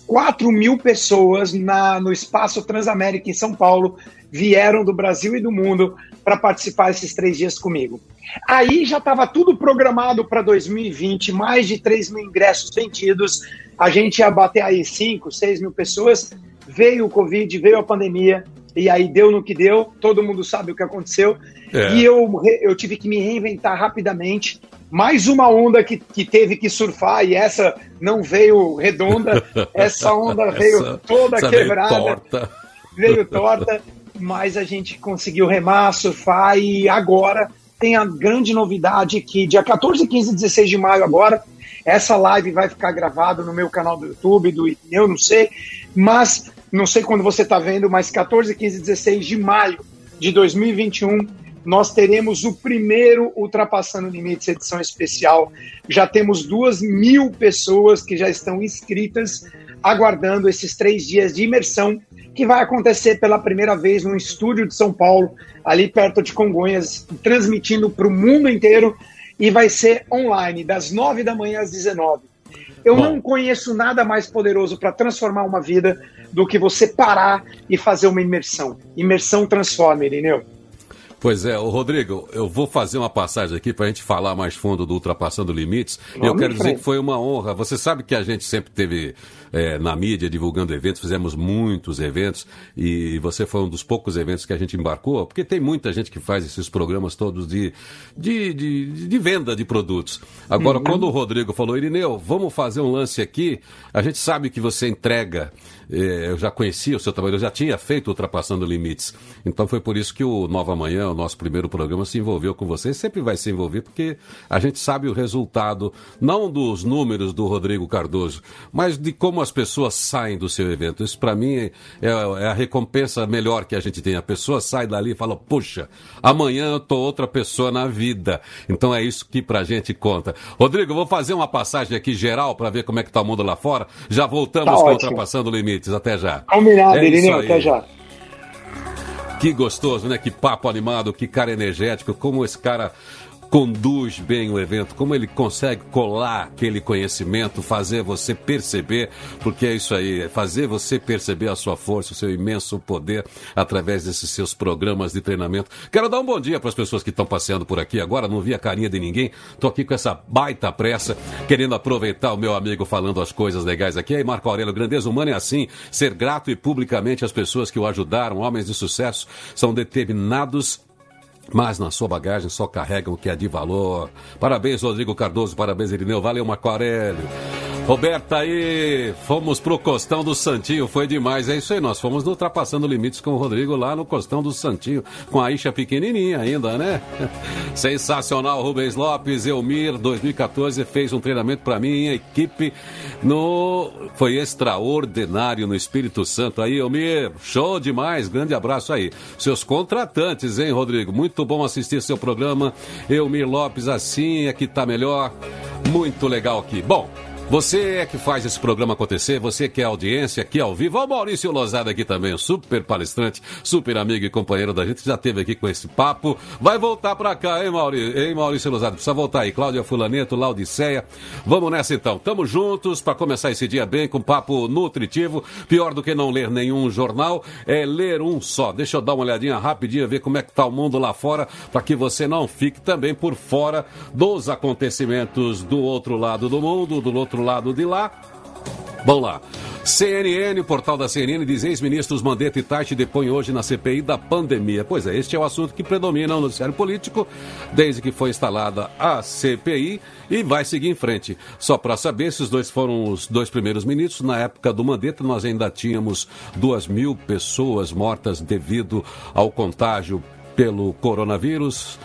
4 mil pessoas na, no espaço Transamérica em São Paulo vieram do Brasil e do mundo para participar esses três dias comigo. Aí já estava tudo programado para 2020, mais de 3 mil ingressos vendidos. A gente ia bater aí 5, 6 mil pessoas. Veio o Covid, veio a pandemia, e aí deu no que deu, todo mundo sabe o que aconteceu. É. E eu, eu tive que me reinventar rapidamente. Mais uma onda que, que teve que surfar, e essa não veio redonda, essa onda veio essa, toda essa quebrada. Veio torta. Veio torta, mas a gente conseguiu remar, surfar, e agora tem a grande novidade que dia 14, 15 e 16 de maio agora, essa live vai ficar gravada no meu canal do YouTube, do eu não sei, mas não sei quando você está vendo, mas 14, 15, 16 de maio de 2021, nós teremos o primeiro Ultrapassando Limites edição especial. Já temos duas mil pessoas que já estão inscritas, aguardando esses três dias de imersão, que vai acontecer pela primeira vez no estúdio de São Paulo, ali perto de Congonhas, transmitindo para o mundo inteiro, e vai ser online, das nove da manhã às 19 Eu Bom. não conheço nada mais poderoso para transformar uma vida do que você parar e fazer uma imersão. Imersão transforma, Irineu. Pois é, o Rodrigo, eu vou fazer uma passagem aqui para a gente falar mais fundo do Ultrapassando Limites. Vamos eu quero dizer que foi uma honra. Você sabe que a gente sempre teve é, na mídia divulgando eventos, fizemos muitos eventos e você foi um dos poucos eventos que a gente embarcou, porque tem muita gente que faz esses programas todos de, de, de, de venda de produtos. Agora, uhum. quando o Rodrigo falou, Irineu, vamos fazer um lance aqui, a gente sabe que você entrega eu já conhecia o seu trabalho, eu já tinha feito Ultrapassando Limites. Então foi por isso que o Nova Manhã, o nosso primeiro programa, se envolveu com você. Sempre vai se envolver, porque a gente sabe o resultado, não dos números do Rodrigo Cardoso, mas de como as pessoas saem do seu evento. Isso para mim é, é, a recompensa melhor que a gente tem. A pessoa sai dali e fala, puxa, amanhã eu tô outra pessoa na vida. Então é isso que pra gente conta. Rodrigo, vou fazer uma passagem aqui geral para ver como é que tá o mundo lá fora. Já voltamos tá com ótimo. Ultrapassando Limites. Até já. Combinado, é Irineu. Até já. Que gostoso, né? Que papo animado, que cara energético, como esse cara conduz bem o evento, como ele consegue colar aquele conhecimento, fazer você perceber, porque é isso aí, é fazer você perceber a sua força, o seu imenso poder através desses seus programas de treinamento. Quero dar um bom dia para as pessoas que estão passeando por aqui agora, não vi a carinha de ninguém, estou aqui com essa baita pressa, querendo aproveitar o meu amigo falando as coisas legais aqui. Aí, Marco Aurélio, grandeza humana é assim, ser grato e publicamente às pessoas que o ajudaram, homens de sucesso, são determinados mas na sua bagagem só carregam o que é de valor. Parabéns, Rodrigo Cardoso, parabéns, Irineu, valeu, Marco Aurélio. Roberta aí, fomos pro Costão do Santinho, foi demais, é isso aí, nós fomos no Ultrapassando Limites com o Rodrigo lá no Costão do Santinho, com a Isha pequenininha ainda, né? Sensacional, Rubens Lopes, Elmir, 2014, fez um treinamento para mim, equipe, no... foi extraordinário no Espírito Santo aí, Elmir, show demais, grande abraço aí. Seus contratantes, hein, Rodrigo, muito bom assistir seu programa, Elmir Lopes, assim é que tá melhor, muito legal aqui. Bom, você é que faz esse programa acontecer, você que é audiência aqui ao vivo. O Maurício Lozada aqui também, super palestrante, super amigo e companheiro da gente, já teve aqui com esse papo. Vai voltar pra cá, hein, Maurício, hein, Maurício Lozada? Precisa voltar aí. Cláudia Fulaneto, Laudiceia. Vamos nessa então. Tamo juntos para começar esse dia bem com papo nutritivo. Pior do que não ler nenhum jornal é ler um só. Deixa eu dar uma olhadinha rapidinho, ver como é que tá o mundo lá fora, para que você não fique também por fora dos acontecimentos do outro lado do mundo, do outro outro lado de lá. Vamos lá. CNN, portal da CNN, diz ex-ministros Mandetta e Tati depõem hoje na CPI da pandemia. Pois é, este é o assunto que predomina no noticiário político desde que foi instalada a CPI e vai seguir em frente. Só para saber, esses dois foram os dois primeiros ministros. Na época do Mandetta, nós ainda tínhamos duas mil pessoas mortas devido ao contágio pelo coronavírus.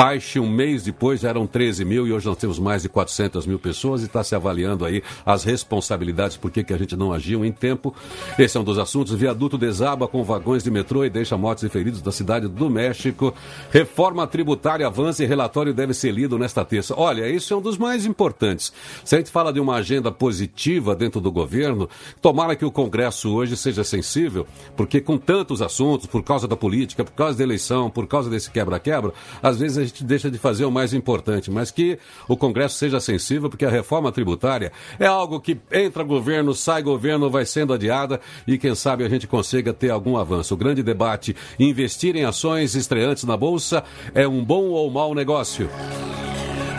Taixe, um mês depois, eram 13 mil e hoje nós temos mais de 400 mil pessoas e está se avaliando aí as responsabilidades, por que a gente não agiu em tempo. Esse é um dos assuntos. Viaduto desaba com vagões de metrô e deixa mortes e feridos da cidade do México. Reforma tributária avança e relatório deve ser lido nesta terça. Olha, isso é um dos mais importantes. Se a gente fala de uma agenda positiva dentro do governo, tomara que o Congresso hoje seja sensível, porque com tantos assuntos, por causa da política, por causa da eleição, por causa desse quebra-quebra, às vezes a gente deixa de fazer o mais importante, mas que o Congresso seja sensível, porque a reforma tributária é algo que entra governo, sai governo, vai sendo adiada e quem sabe a gente consiga ter algum avanço. O grande debate: investir em ações estreantes na Bolsa é um bom ou mau negócio?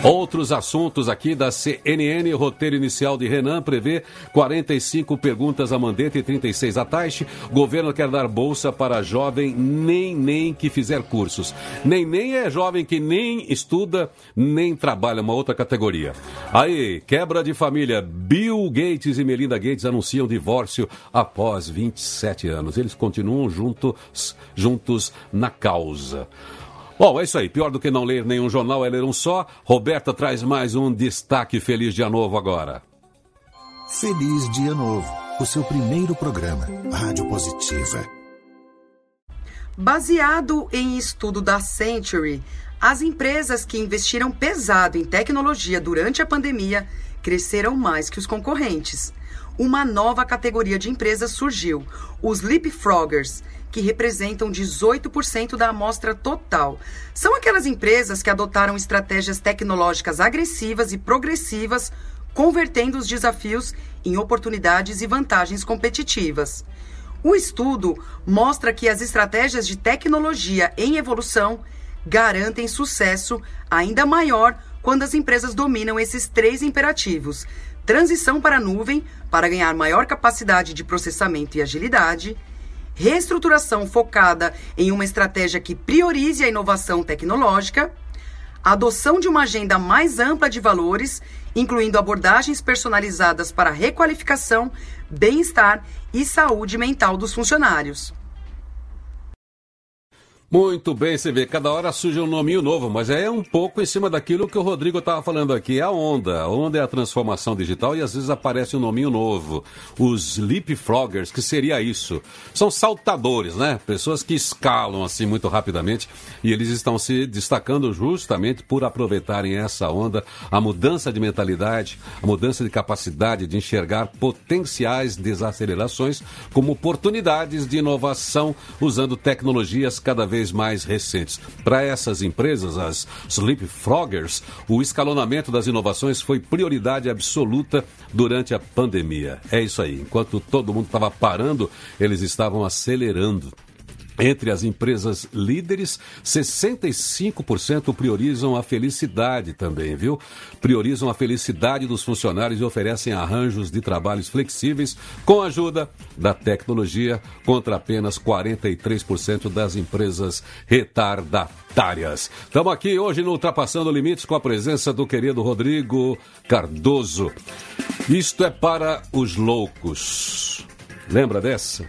Outros assuntos aqui da CNN, roteiro inicial de Renan prevê 45 perguntas a Mandetta e 36 a Taixe. Governo quer dar bolsa para jovem nem nem que fizer cursos. Nem nem é jovem que nem estuda, nem trabalha, uma outra categoria. Aí, quebra de família. Bill Gates e Melinda Gates anunciam divórcio após 27 anos. Eles continuam juntos, juntos na causa. Bom, é isso aí. Pior do que não ler nenhum jornal é ler um só. Roberta traz mais um destaque. Feliz Dia Novo agora. Feliz Dia Novo. O seu primeiro programa. Rádio Positiva. Baseado em estudo da Century, as empresas que investiram pesado em tecnologia durante a pandemia cresceram mais que os concorrentes. Uma nova categoria de empresas surgiu, os Leapfroggers, que representam 18% da amostra total. São aquelas empresas que adotaram estratégias tecnológicas agressivas e progressivas convertendo os desafios em oportunidades e vantagens competitivas. O estudo mostra que as estratégias de tecnologia em evolução garantem sucesso ainda maior quando as empresas dominam esses três imperativos: transição para a nuvem, para ganhar maior capacidade de processamento e agilidade, reestruturação focada em uma estratégia que priorize a inovação tecnológica, adoção de uma agenda mais ampla de valores, incluindo abordagens personalizadas para requalificação, bem-estar e saúde mental dos funcionários. Muito bem, você vê, cada hora surge um nominho novo, mas é um pouco em cima daquilo que o Rodrigo estava falando aqui, a onda. A onda é a transformação digital e às vezes aparece um nominho novo. Os leapfroggers, que seria isso? São saltadores, né? Pessoas que escalam assim muito rapidamente e eles estão se destacando justamente por aproveitarem essa onda, a mudança de mentalidade, a mudança de capacidade de enxergar potenciais desacelerações como oportunidades de inovação usando tecnologias cada vez vez mais recentes. Para essas empresas, as Sleepfroggers, o escalonamento das inovações foi prioridade absoluta durante a pandemia. É isso aí. Enquanto todo mundo estava parando, eles estavam acelerando. Entre as empresas líderes, 65% priorizam a felicidade também, viu? Priorizam a felicidade dos funcionários e oferecem arranjos de trabalhos flexíveis com a ajuda da tecnologia, contra apenas 43% das empresas retardatárias. Estamos aqui hoje no Ultrapassando Limites com a presença do querido Rodrigo Cardoso. Isto é para os loucos. Lembra dessa?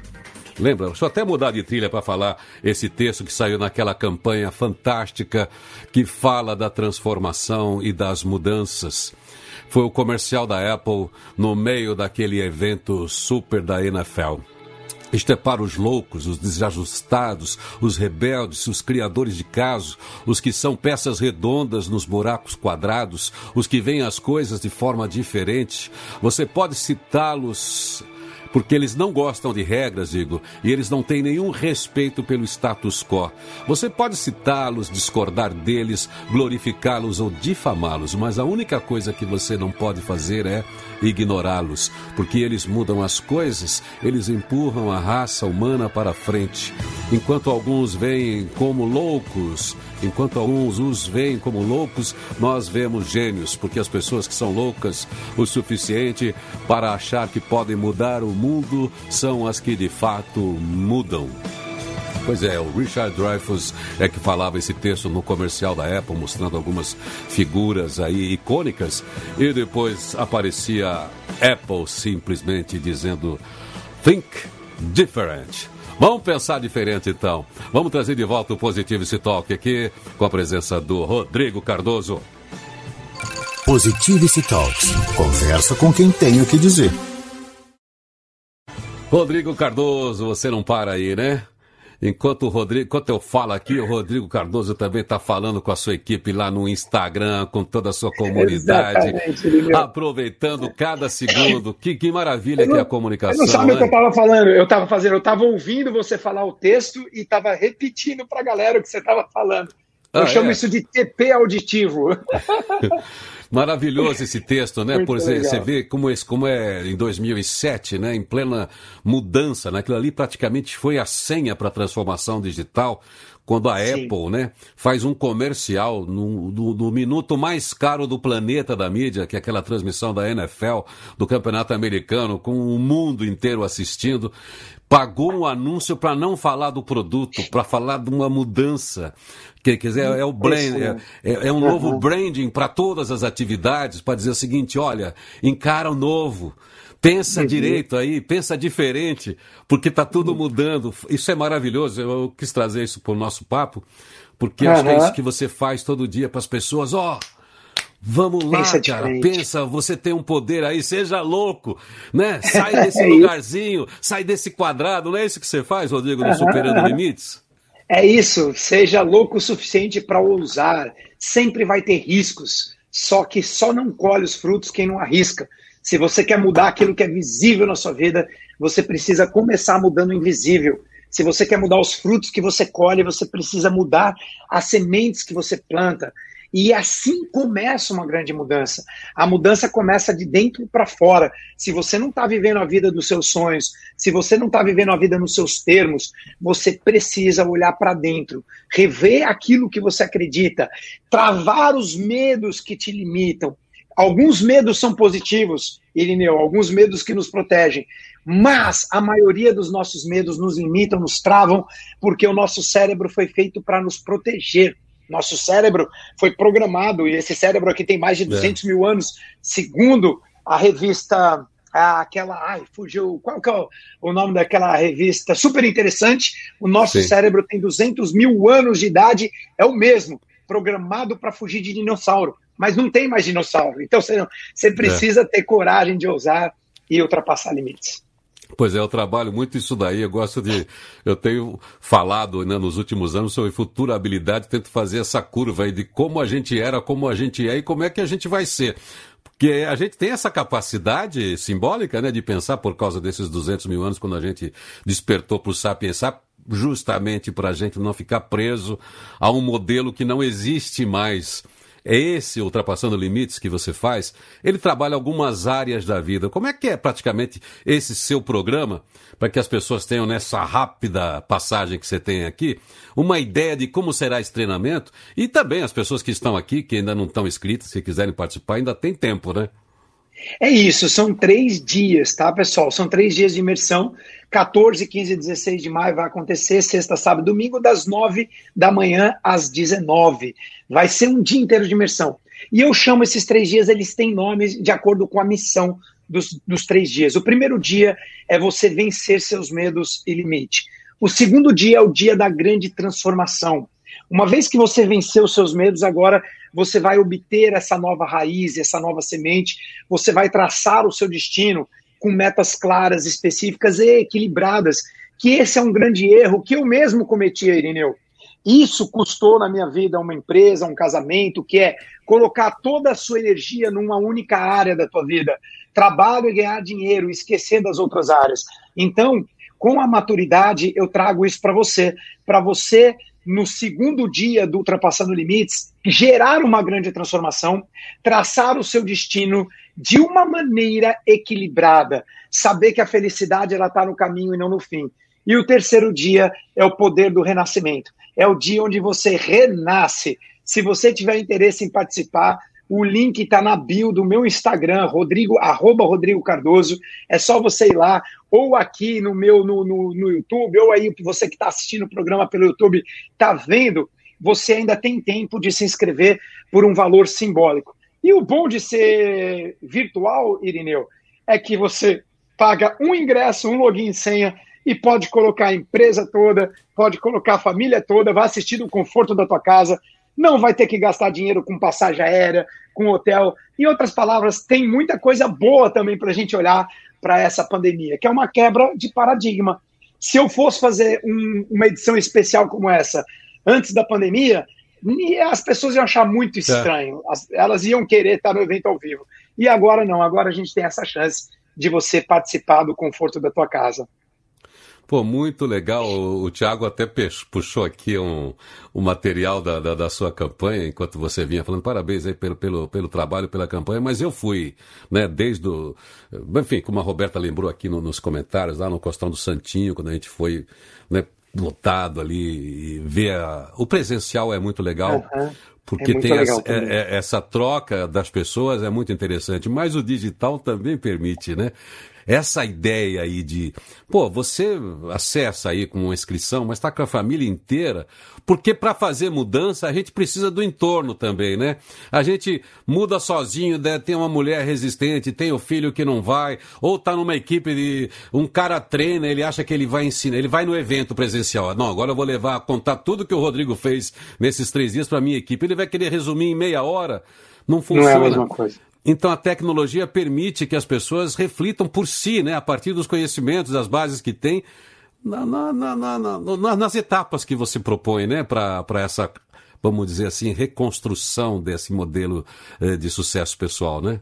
Lembra? Deixa eu até mudar de trilha para falar esse texto que saiu naquela campanha fantástica que fala da transformação e das mudanças. Foi o comercial da Apple no meio daquele evento super da NFL. Isto é para os loucos, os desajustados, os rebeldes, os criadores de caso, os que são peças redondas nos buracos quadrados, os que veem as coisas de forma diferente. Você pode citá-los porque eles não gostam de regras, digo, e eles não têm nenhum respeito pelo status quo. Você pode citá-los, discordar deles, glorificá-los ou difamá-los, mas a única coisa que você não pode fazer é ignorá-los, porque eles mudam as coisas, eles empurram a raça humana para frente. Enquanto alguns veem como loucos, enquanto alguns os veem como loucos, nós vemos gênios, porque as pessoas que são loucas o suficiente para achar que podem mudar o mundo são as que de fato mudam. Pois é, o Richard Dreyfuss é que falava esse texto no comercial da Apple, mostrando algumas figuras aí icônicas, e depois aparecia Apple simplesmente dizendo Think Different. Vamos pensar diferente então. Vamos trazer de volta o Positivity Talk aqui com a presença do Rodrigo Cardoso. Positivity Talks. Conversa com quem tem o que dizer. Rodrigo Cardoso, você não para aí, né? Enquanto o Rodrigo, enquanto eu falo aqui, o Rodrigo Cardoso também está falando com a sua equipe lá no Instagram, com toda a sua comunidade, aproveitando cada segundo. Que, que maravilha não, que é a comunicação. Não sabe o que eu estava falando? Eu estava fazendo, eu estava ouvindo você falar o texto e estava repetindo para a galera o que você estava falando. Eu ah, chamo é? isso de TP auditivo. Maravilhoso esse texto, né? Muito Por legal. você vê como, esse, como é em 2007, né? Em plena mudança, né? Aquilo ali praticamente foi a senha para a transformação digital quando a Sim. Apple né, faz um comercial no, minuto mais caro do planeta da mídia, que é aquela transmissão da NFL, do Campeonato Americano, com o mundo inteiro assistindo, pagou um anúncio para não falar do produto, para falar de uma mudança. Quer dizer, é o brand, é, é, é um novo branding para todas as atividades, para dizer o seguinte: olha, encara o novo. Pensa direito aí, pensa diferente, porque está tudo mudando. Isso é maravilhoso. Eu quis trazer isso para o nosso papo, porque uhum. acho que é isso que você faz todo dia para as pessoas. Ó, oh, Vamos lá, pensa cara. Diferente. Pensa, você tem um poder aí, seja louco, né? Sai desse é lugarzinho, sai desse quadrado. Não é isso que você faz, Rodrigo, no Superando Limites? É isso, seja louco o suficiente para ousar. Sempre vai ter riscos, só que só não colhe os frutos quem não arrisca. Se você quer mudar aquilo que é visível na sua vida, você precisa começar mudando o invisível. Se você quer mudar os frutos que você colhe, você precisa mudar as sementes que você planta. E assim começa uma grande mudança. A mudança começa de dentro para fora. Se você não está vivendo a vida dos seus sonhos, se você não está vivendo a vida nos seus termos, você precisa olhar para dentro, rever aquilo que você acredita, travar os medos que te limitam. Alguns medos são positivos, Irineu, alguns medos que nos protegem, mas a maioria dos nossos medos nos limitam, nos travam, porque o nosso cérebro foi feito para nos proteger. Nosso cérebro foi programado, e esse cérebro aqui tem mais de 200 é. mil anos, segundo a revista, aquela, ai, fugiu, qual que é o nome daquela revista? Super interessante. O nosso Sim. cérebro tem 200 mil anos de idade, é o mesmo, programado para fugir de dinossauro, mas não tem mais dinossauro. Então você, você é. precisa é. ter coragem de ousar e ultrapassar limites. Pois é, eu trabalho muito isso daí. Eu gosto de. Eu tenho falado né, nos últimos anos sobre futurabilidade, tento fazer essa curva aí de como a gente era, como a gente é e como é que a gente vai ser. Porque a gente tem essa capacidade simbólica né, de pensar por causa desses 200 mil anos, quando a gente despertou para o Sapiens justamente para a gente não ficar preso a um modelo que não existe mais é esse Ultrapassando Limites que você faz? Ele trabalha algumas áreas da vida. Como é que é praticamente esse seu programa, para que as pessoas tenham nessa rápida passagem que você tem aqui, uma ideia de como será esse treinamento? E também as pessoas que estão aqui, que ainda não estão inscritas, se quiserem participar, ainda tem tempo, né? É isso, são três dias, tá, pessoal? São três dias de imersão. 14, 15 e 16 de maio vai acontecer, sexta, sábado domingo, das 9 da manhã às 19. Vai ser um dia inteiro de imersão. E eu chamo esses três dias, eles têm nomes de acordo com a missão dos, dos três dias. O primeiro dia é você vencer seus medos e limite. O segundo dia é o dia da grande transformação. Uma vez que você venceu os seus medos, agora você vai obter essa nova raiz, essa nova semente, você vai traçar o seu destino com metas claras, específicas e equilibradas. Que esse é um grande erro que eu mesmo cometi, Irineu. Isso custou na minha vida uma empresa, um casamento, que é colocar toda a sua energia numa única área da tua vida. Trabalho e ganhar dinheiro, esquecer das outras áreas. Então, com a maturidade, eu trago isso para você, para você no segundo dia do Ultrapassando Limites, gerar uma grande transformação, traçar o seu destino de uma maneira equilibrada, saber que a felicidade ela está no caminho e não no fim. E o terceiro dia é o poder do renascimento. É o dia onde você renasce. Se você tiver interesse em participar, o link está na bio do meu Instagram, Rodrigo, arroba Rodrigo Cardoso. É só você ir lá, ou aqui no meu no, no, no YouTube, ou aí você que está assistindo o programa pelo YouTube está vendo, você ainda tem tempo de se inscrever por um valor simbólico. E o bom de ser virtual, Irineu, é que você paga um ingresso, um login e senha e pode colocar a empresa toda, pode colocar a família toda, vai assistir no conforto da tua casa, não vai ter que gastar dinheiro com passagem aérea, com hotel. Em outras palavras, tem muita coisa boa também para a gente olhar para essa pandemia, que é uma quebra de paradigma. Se eu fosse fazer um, uma edição especial como essa antes da pandemia, as pessoas iam achar muito é. estranho. elas iam querer estar no evento ao vivo. E agora não, agora a gente tem essa chance de você participar do conforto da tua casa. Pô, muito legal. O, o Tiago até puxou aqui um, um material da, da, da, sua campanha, enquanto você vinha falando parabéns aí pelo, pelo, pelo trabalho, pela campanha, mas eu fui, né, desde o. Enfim, como a Roberta lembrou aqui no, nos comentários, lá no Costão do Santinho, quando a gente foi, né, lotado ali, e ver a, o presencial é muito legal. Uhum. Porque é tem essa, é, é, essa, troca das pessoas é muito interessante, mas o digital também permite, né? Essa ideia aí de, pô, você acessa aí com uma inscrição, mas está com a família inteira, porque para fazer mudança a gente precisa do entorno também, né? A gente muda sozinho, né? tem uma mulher resistente, tem o filho que não vai, ou tá numa equipe de um cara treina, ele acha que ele vai ensinar, ele vai no evento presencial. Não, agora eu vou levar, contar tudo que o Rodrigo fez nesses três dias para minha equipe. Ele vai querer resumir em meia hora. Não funciona. Não é a mesma coisa. Então a tecnologia permite que as pessoas reflitam por si, né, a partir dos conhecimentos, das bases que têm, na, na, na, nas etapas que você propõe né, para essa, vamos dizer assim, reconstrução desse modelo eh, de sucesso pessoal, né?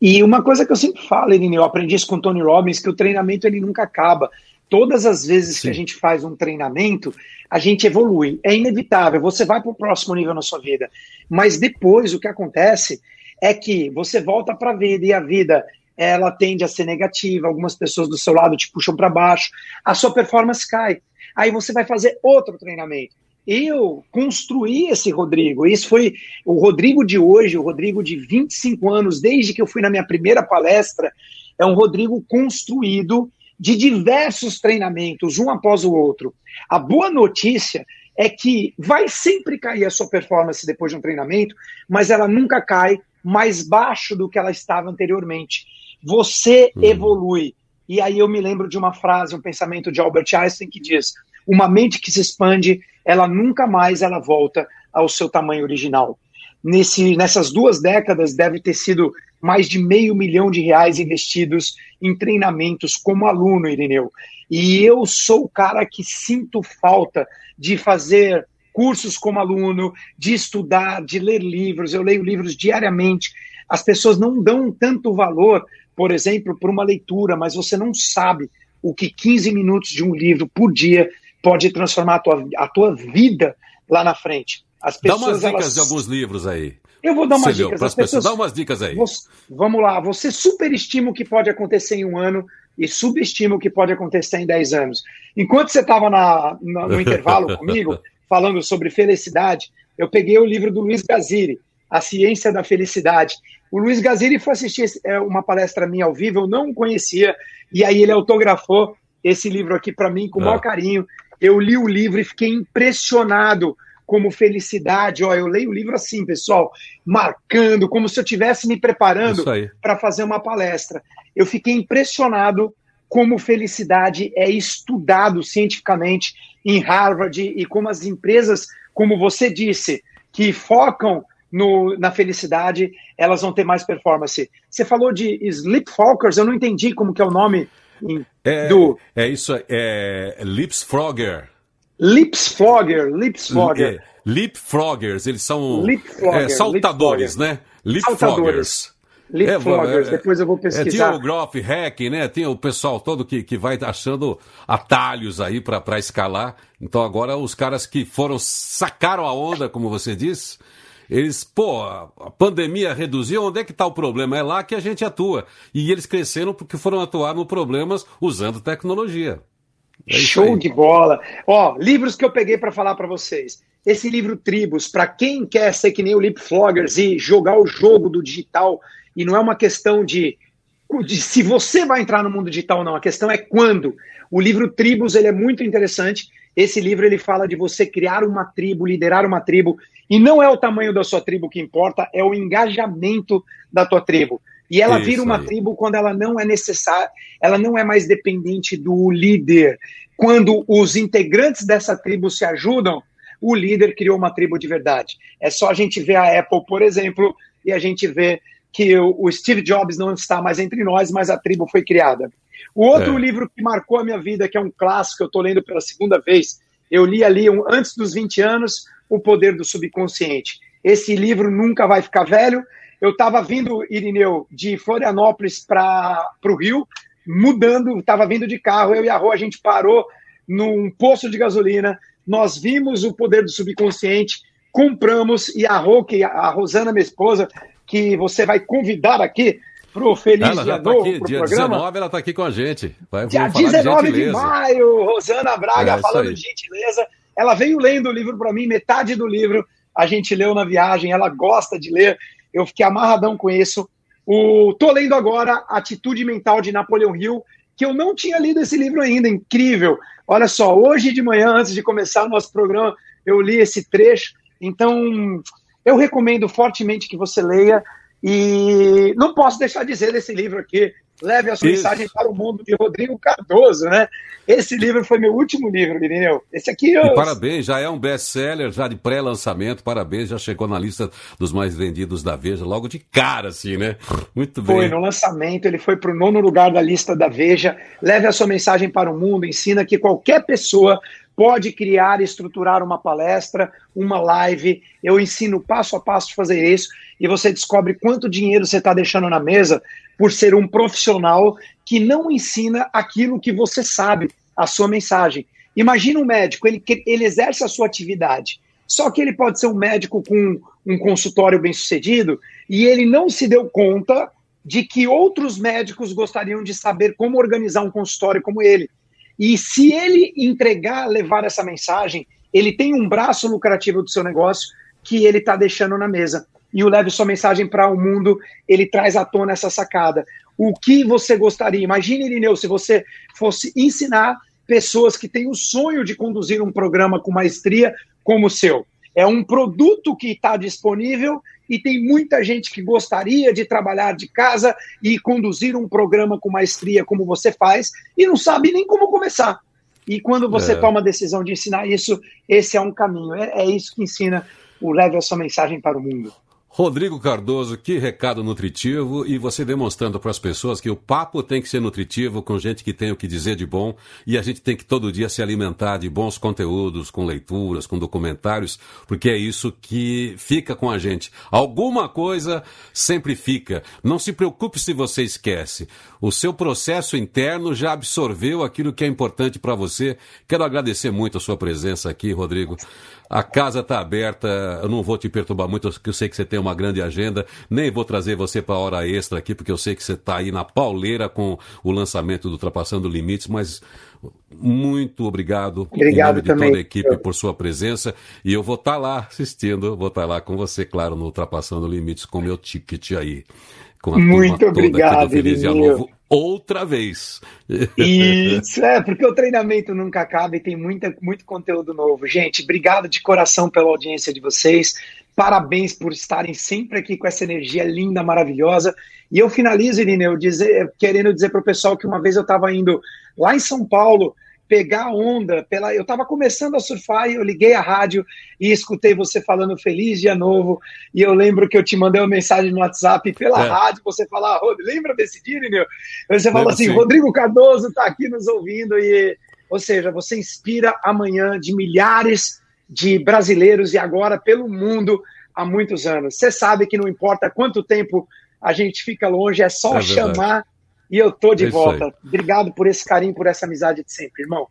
E uma coisa que eu sempre falo, Irineu, eu aprendi isso com o Tony Robbins, que o treinamento ele nunca acaba. Todas as vezes Sim. que a gente faz um treinamento, a gente evolui. É inevitável, você vai para o próximo nível na sua vida. Mas depois o que acontece é que você volta para a vida e a vida ela tende a ser negativa, algumas pessoas do seu lado te puxam para baixo, a sua performance cai. Aí você vai fazer outro treinamento. Eu construí esse Rodrigo. Isso foi o Rodrigo de hoje, o Rodrigo de 25 anos, desde que eu fui na minha primeira palestra, é um Rodrigo construído de diversos treinamentos, um após o outro. A boa notícia é que vai sempre cair a sua performance depois de um treinamento, mas ela nunca cai mais baixo do que ela estava anteriormente. Você uhum. evolui. E aí eu me lembro de uma frase, um pensamento de Albert Einstein que diz: uma mente que se expande, ela nunca mais ela volta ao seu tamanho original. Nesse, nessas duas décadas deve ter sido mais de meio milhão de reais investidos em treinamentos como aluno, Irineu. E eu sou o cara que sinto falta de fazer cursos como aluno, de estudar, de ler livros. Eu leio livros diariamente. As pessoas não dão tanto valor, por exemplo, para uma leitura, mas você não sabe o que 15 minutos de um livro por dia pode transformar a tua, a tua vida lá na frente. As pessoas, Dá umas dicas elas... de alguns livros aí. Eu vou dar umas dicas. As pessoas... Dá umas dicas aí. Vamos lá. Você superestima o que pode acontecer em um ano e subestima o que pode acontecer em 10 anos. Enquanto você estava no intervalo comigo, falando sobre felicidade, eu peguei o livro do Luiz Gaziri, A Ciência da Felicidade. O Luiz Gaziri foi assistir é, uma palestra minha ao vivo, eu não o conhecia, e aí ele autografou esse livro aqui para mim com o maior ah. carinho. Eu li o livro e fiquei impressionado como felicidade. Ó, eu leio o livro assim, pessoal, marcando, como se eu estivesse me preparando para fazer uma palestra. Eu fiquei impressionado como felicidade é estudado cientificamente em Harvard e como as empresas, como você disse, que focam no, na felicidade, elas vão ter mais performance. Você falou de Sleepwalkers, eu não entendi como que é o nome é, do... É isso, é Lipsfrogger. Lipsfrogger, Lipsfrogger. É, Leapfroggers, eles são é, saltadores, né? Leapfroggers. Leapfroggers, é, depois eu vou pesquisar. É, tinha o Growth Hack, né? Tinha o pessoal todo que, que vai achando atalhos aí para escalar. Então agora os caras que foram, sacaram a onda, como você disse, eles, pô, a pandemia reduziu, onde é que está o problema? É lá que a gente atua. E eles cresceram porque foram atuar no problemas usando tecnologia. É Show de bola. Ó, livros que eu peguei para falar para vocês. Esse livro Tribos, para quem quer ser que nem o Lip Floggers e jogar o jogo do digital, e não é uma questão de, de se você vai entrar no mundo digital ou não, a questão é quando. O livro Tribos ele é muito interessante. Esse livro ele fala de você criar uma tribo, liderar uma tribo, e não é o tamanho da sua tribo que importa, é o engajamento da tua tribo. E ela Isso vira uma aí. tribo quando ela não é necessária, ela não é mais dependente do líder. Quando os integrantes dessa tribo se ajudam, o líder criou uma tribo de verdade. É só a gente ver a Apple, por exemplo, e a gente vê que o Steve Jobs não está mais entre nós, mas a tribo foi criada. O outro é. livro que marcou a minha vida, que é um clássico, eu estou lendo pela segunda vez, eu li ali um, antes dos 20 anos, O Poder do Subconsciente. Esse livro nunca vai ficar velho, eu estava vindo, Irineu, de Florianópolis para o Rio, mudando, estava vindo de carro, eu e a Rô, a gente parou num posto de gasolina, nós vimos o poder do subconsciente, compramos, e a Rô, que a Rosana, minha esposa, que você vai convidar aqui para o Feliz ela Dia tá Novo, aqui, dia programa. 19 ela está aqui com a gente. Vai, dia 19 de, de, maio, Rosana Braga é, falando de gentileza. Ela veio lendo o livro para mim, metade do livro a gente leu na viagem, ela gosta de ler eu fiquei amarradão com isso. O, tô lendo agora Atitude Mental de Napoleão Hill, que eu não tinha lido esse livro ainda, incrível. Olha só, hoje de manhã, antes de começar o nosso programa, eu li esse trecho. Então, eu recomendo fortemente que você leia. E não posso deixar de dizer desse livro aqui, Leve a sua Isso. mensagem para o mundo de Rodrigo Cardoso, né? Esse livro foi meu último livro, Irineu. Esse aqui eu... E parabéns, já é um best-seller, já de pré-lançamento, parabéns, já chegou na lista dos mais vendidos da Veja, logo de cara, assim, né? Muito bem. Foi no lançamento, ele foi para o nono lugar da lista da Veja. Leve a sua mensagem para o mundo, ensina que qualquer pessoa pode criar e estruturar uma palestra, uma live. Eu ensino passo a passo fazer isso e você descobre quanto dinheiro você está deixando na mesa por ser um profissional que não ensina aquilo que você sabe. a sua mensagem. Imagina um médico, ele, ele exerce a sua atividade, só que ele pode ser um médico com um consultório bem sucedido e ele não se deu conta de que outros médicos gostariam de saber como organizar um consultório como ele. E se ele entregar, levar essa mensagem, ele tem um braço lucrativo do seu negócio que ele está deixando na mesa. E o Leve Sua Mensagem para o Mundo, ele traz à tona essa sacada. O que você gostaria? Imagine, Irineu, se você fosse ensinar pessoas que têm o sonho de conduzir um programa com maestria como o seu. É um produto que está disponível e tem muita gente que gostaria de trabalhar de casa e conduzir um programa com maestria como você faz e não sabe nem como começar. E quando você é. toma a decisão de ensinar isso, esse é um caminho. É, é isso que ensina o Leve a Sua Mensagem para o Mundo. Rodrigo Cardoso, que recado nutritivo e você demonstrando para as pessoas que o papo tem que ser nutritivo com gente que tem o que dizer de bom e a gente tem que todo dia se alimentar de bons conteúdos, com leituras, com documentários, porque é isso que fica com a gente. Alguma coisa sempre fica. Não se preocupe se você esquece. O seu processo interno já absorveu aquilo que é importante para você. Quero agradecer muito a sua presença aqui, Rodrigo. A casa está aberta, eu não vou te perturbar muito, porque eu sei que você tem uma grande agenda. Nem vou trazer você para a hora extra aqui, porque eu sei que você está aí na pauleira com o lançamento do Ultrapassando Limites, mas muito obrigado, obrigado em nome de toda a equipe por sua presença. E eu vou estar tá lá assistindo, vou estar tá lá com você, claro, no Ultrapassando Limites, com meu ticket aí. Com a muito obrigado, Feliz Dia Novo outra vez. Isso, é, porque o treinamento nunca acaba e tem muita, muito conteúdo novo. Gente, obrigado de coração pela audiência de vocês. Parabéns por estarem sempre aqui com essa energia linda, maravilhosa. E eu finalizo, Irineu, dizer, querendo dizer para o pessoal que uma vez eu estava indo lá em São Paulo pegar onda. Pela... Eu estava começando a surfar e eu liguei a rádio e escutei você falando Feliz Dia Novo. E eu lembro que eu te mandei uma mensagem no WhatsApp pela é. rádio, você falar, ah, lembra desse dia, Nil? Você falou assim, sim. Rodrigo Cardoso está aqui nos ouvindo. e Ou seja, você inspira amanhã de milhares de brasileiros e agora pelo mundo há muitos anos. Você sabe que não importa quanto tempo a gente fica longe, é só é chamar e eu tô de é volta. Obrigado por esse carinho, por essa amizade de sempre, irmão.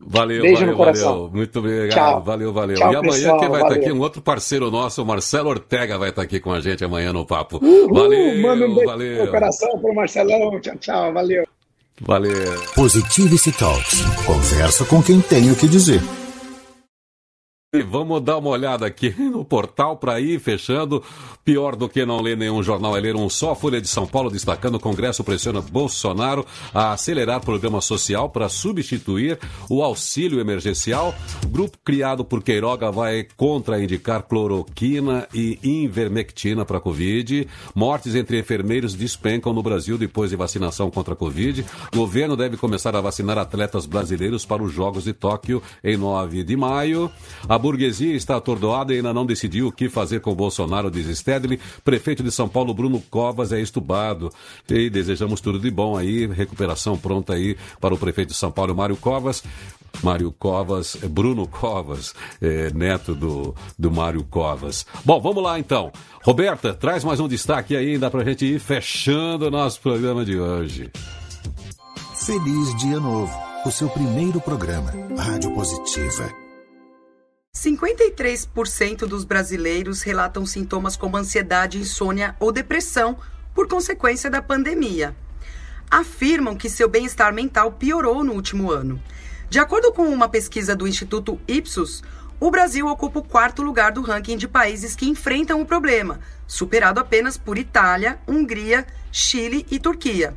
Valeu, Beijo valeu, no coração. valeu. Muito obrigado. Tchau. Valeu, valeu. Tchau, e amanhã pessoal, quem vai estar aqui, um outro parceiro nosso, o Marcelo Ortega, vai estar aqui com a gente amanhã no Papo. Uhul, valeu, manda um beijo valeu. no coração pro Marcelão. Tchau, tchau. Valeu. Valeu. Positivity Talks. Conversa com quem tem o que dizer. E vamos dar uma olhada aqui no portal para ir fechando. Pior do que não ler nenhum jornal é ler um só. Folha de São Paulo destacando: o Congresso pressiona Bolsonaro a acelerar programa social para substituir o auxílio emergencial. Grupo criado por Queiroga vai contraindicar cloroquina e invermectina para Covid. Mortes entre enfermeiros despencam no Brasil depois de vacinação contra a Covid. Governo deve começar a vacinar atletas brasileiros para os Jogos de Tóquio em 9 de maio. A a burguesia está atordoada e ainda não decidiu o que fazer com Bolsonaro, diz Stedley. Prefeito de São Paulo, Bruno Covas, é estubado. E desejamos tudo de bom aí, recuperação pronta aí para o prefeito de São Paulo, Mário Covas. Mário Covas, Bruno Covas, é, neto do, do Mário Covas. Bom, vamos lá então. Roberta, traz mais um destaque aí, ainda para a gente ir fechando o nosso programa de hoje. Feliz Dia Novo, o seu primeiro programa, Rádio Positiva. 53% dos brasileiros relatam sintomas como ansiedade, insônia ou depressão por consequência da pandemia. Afirmam que seu bem-estar mental piorou no último ano. De acordo com uma pesquisa do Instituto Ipsos, o Brasil ocupa o quarto lugar do ranking de países que enfrentam o problema, superado apenas por Itália, Hungria, Chile e Turquia.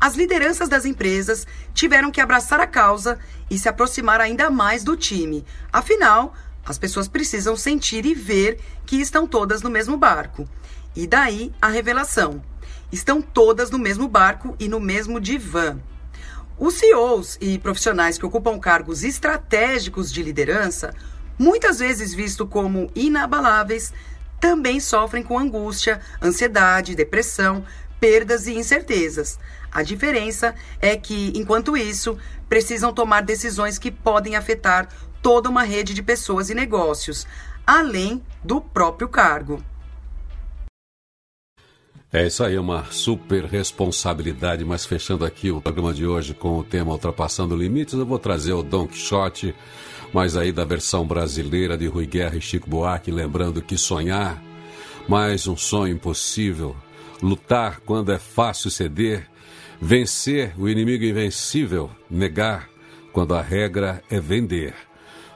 As lideranças das empresas tiveram que abraçar a causa e se aproximar ainda mais do time. Afinal, as pessoas precisam sentir e ver que estão todas no mesmo barco. E daí a revelação: estão todas no mesmo barco e no mesmo divã. Os CEOs e profissionais que ocupam cargos estratégicos de liderança, muitas vezes vistos como inabaláveis, também sofrem com angústia, ansiedade, depressão, perdas e incertezas. A diferença é que, enquanto isso, precisam tomar decisões que podem afetar toda uma rede de pessoas e negócios, além do próprio cargo. É isso aí, uma super responsabilidade. Mas fechando aqui o programa de hoje com o tema Ultrapassando Limites, eu vou trazer o Don Quixote, mas aí da versão brasileira de Rui Guerra e Chico Buarque, lembrando que sonhar, mais um sonho impossível, lutar quando é fácil ceder, vencer o inimigo invencível, negar quando a regra é vender,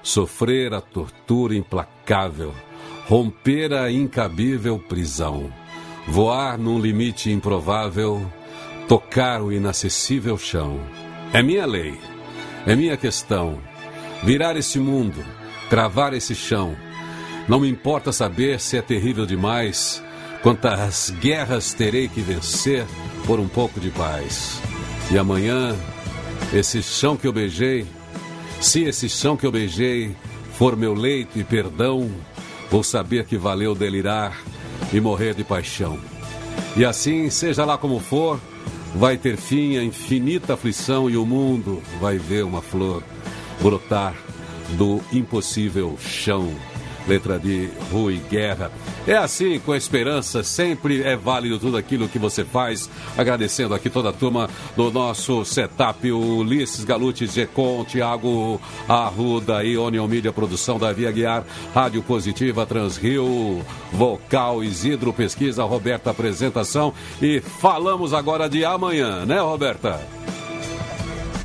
sofrer a tortura implacável, romper a incabível prisão voar num limite improvável, tocar o inacessível chão. É minha lei, é minha questão. Virar esse mundo, cravar esse chão. Não me importa saber se é terrível demais, quantas guerras terei que vencer por um pouco de paz. E amanhã, esse chão que eu beijei, se esse chão que eu beijei for meu leito e perdão, vou saber que valeu delirar e morrer de paixão. E assim, seja lá como for, vai ter fim a infinita aflição e o mundo vai ver uma flor brotar do impossível chão letra de Rui Guerra. É assim, com a esperança, sempre é válido tudo aquilo que você faz. Agradecendo aqui toda a turma do nosso setup, o Ulisses Galute, Gecon, Tiago Arruda e Onion Mídia Produção da Via Guiar, Rádio Positiva, Transrio, Vocal, Isidro Pesquisa, Roberta Apresentação. E falamos agora de amanhã, né, Roberta?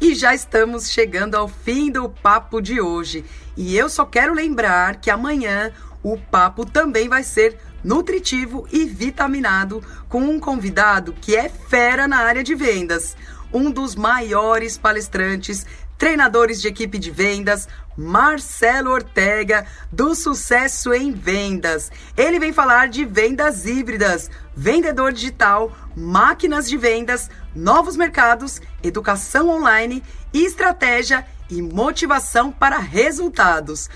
E já estamos chegando ao fim do papo de hoje. E eu só quero lembrar que amanhã o papo também vai ser nutritivo e vitaminado com um convidado que é fera na área de vendas, um dos maiores palestrantes, treinadores de equipe de vendas, Marcelo Ortega, do Sucesso em Vendas. Ele vem falar de vendas híbridas, vendedor digital, máquinas de vendas, novos mercados, educação online, estratégia e motivação para resultados.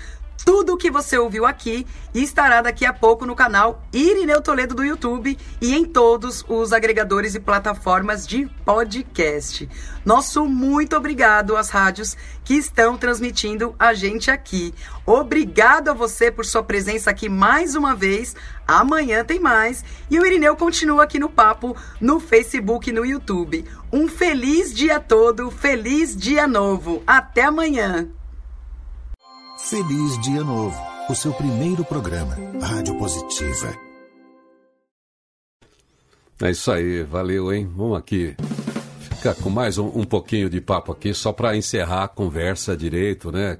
Tudo o que você ouviu aqui estará daqui a pouco no canal Irineu Toledo do YouTube e em todos os agregadores e plataformas de podcast. Nosso muito obrigado às rádios que estão transmitindo a gente aqui. Obrigado a você por sua presença aqui mais uma vez. Amanhã tem mais e o Irineu continua aqui no papo no Facebook e no YouTube. Um feliz dia todo, feliz dia novo. Até amanhã. Feliz Dia Novo, o seu primeiro programa, Rádio Positiva. É isso aí, valeu, hein? Vamos aqui ficar com mais um, um pouquinho de papo aqui, só para encerrar a conversa direito, né?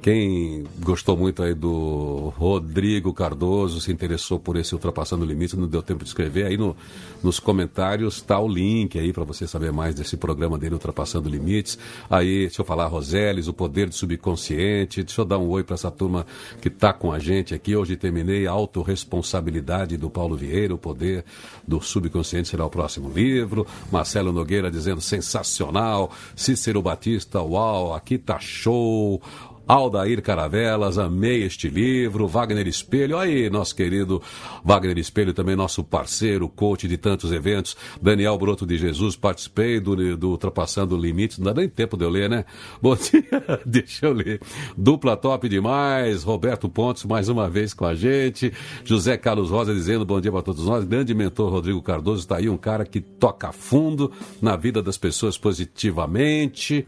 Quem gostou muito aí do Rodrigo Cardoso, se interessou por esse Ultrapassando o Limite, não deu tempo de escrever, aí no, nos comentários está o link aí para você saber mais desse programa dele, Ultrapassando Limites. Aí, deixa eu falar, Roseles, o poder do subconsciente, deixa eu dar um oi para essa turma que está com a gente aqui. Hoje terminei a autorresponsabilidade do Paulo Vieira, o poder do subconsciente será o próximo livro. Marcelo Nogueira dizendo sensacional. Cícero Batista, uau, aqui tá show. Aldair Caravelas, amei este livro. Wagner Espelho, aí, nosso querido Wagner Espelho, também nosso parceiro, coach de tantos eventos. Daniel Broto de Jesus, participei do, do Ultrapassando Limites. Não dá nem tempo de eu ler, né? Bom dia, deixa eu ler. Dupla top demais. Roberto Pontes, mais uma vez com a gente. José Carlos Rosa dizendo bom dia para todos nós. Grande mentor Rodrigo Cardoso, está aí um cara que toca fundo na vida das pessoas positivamente.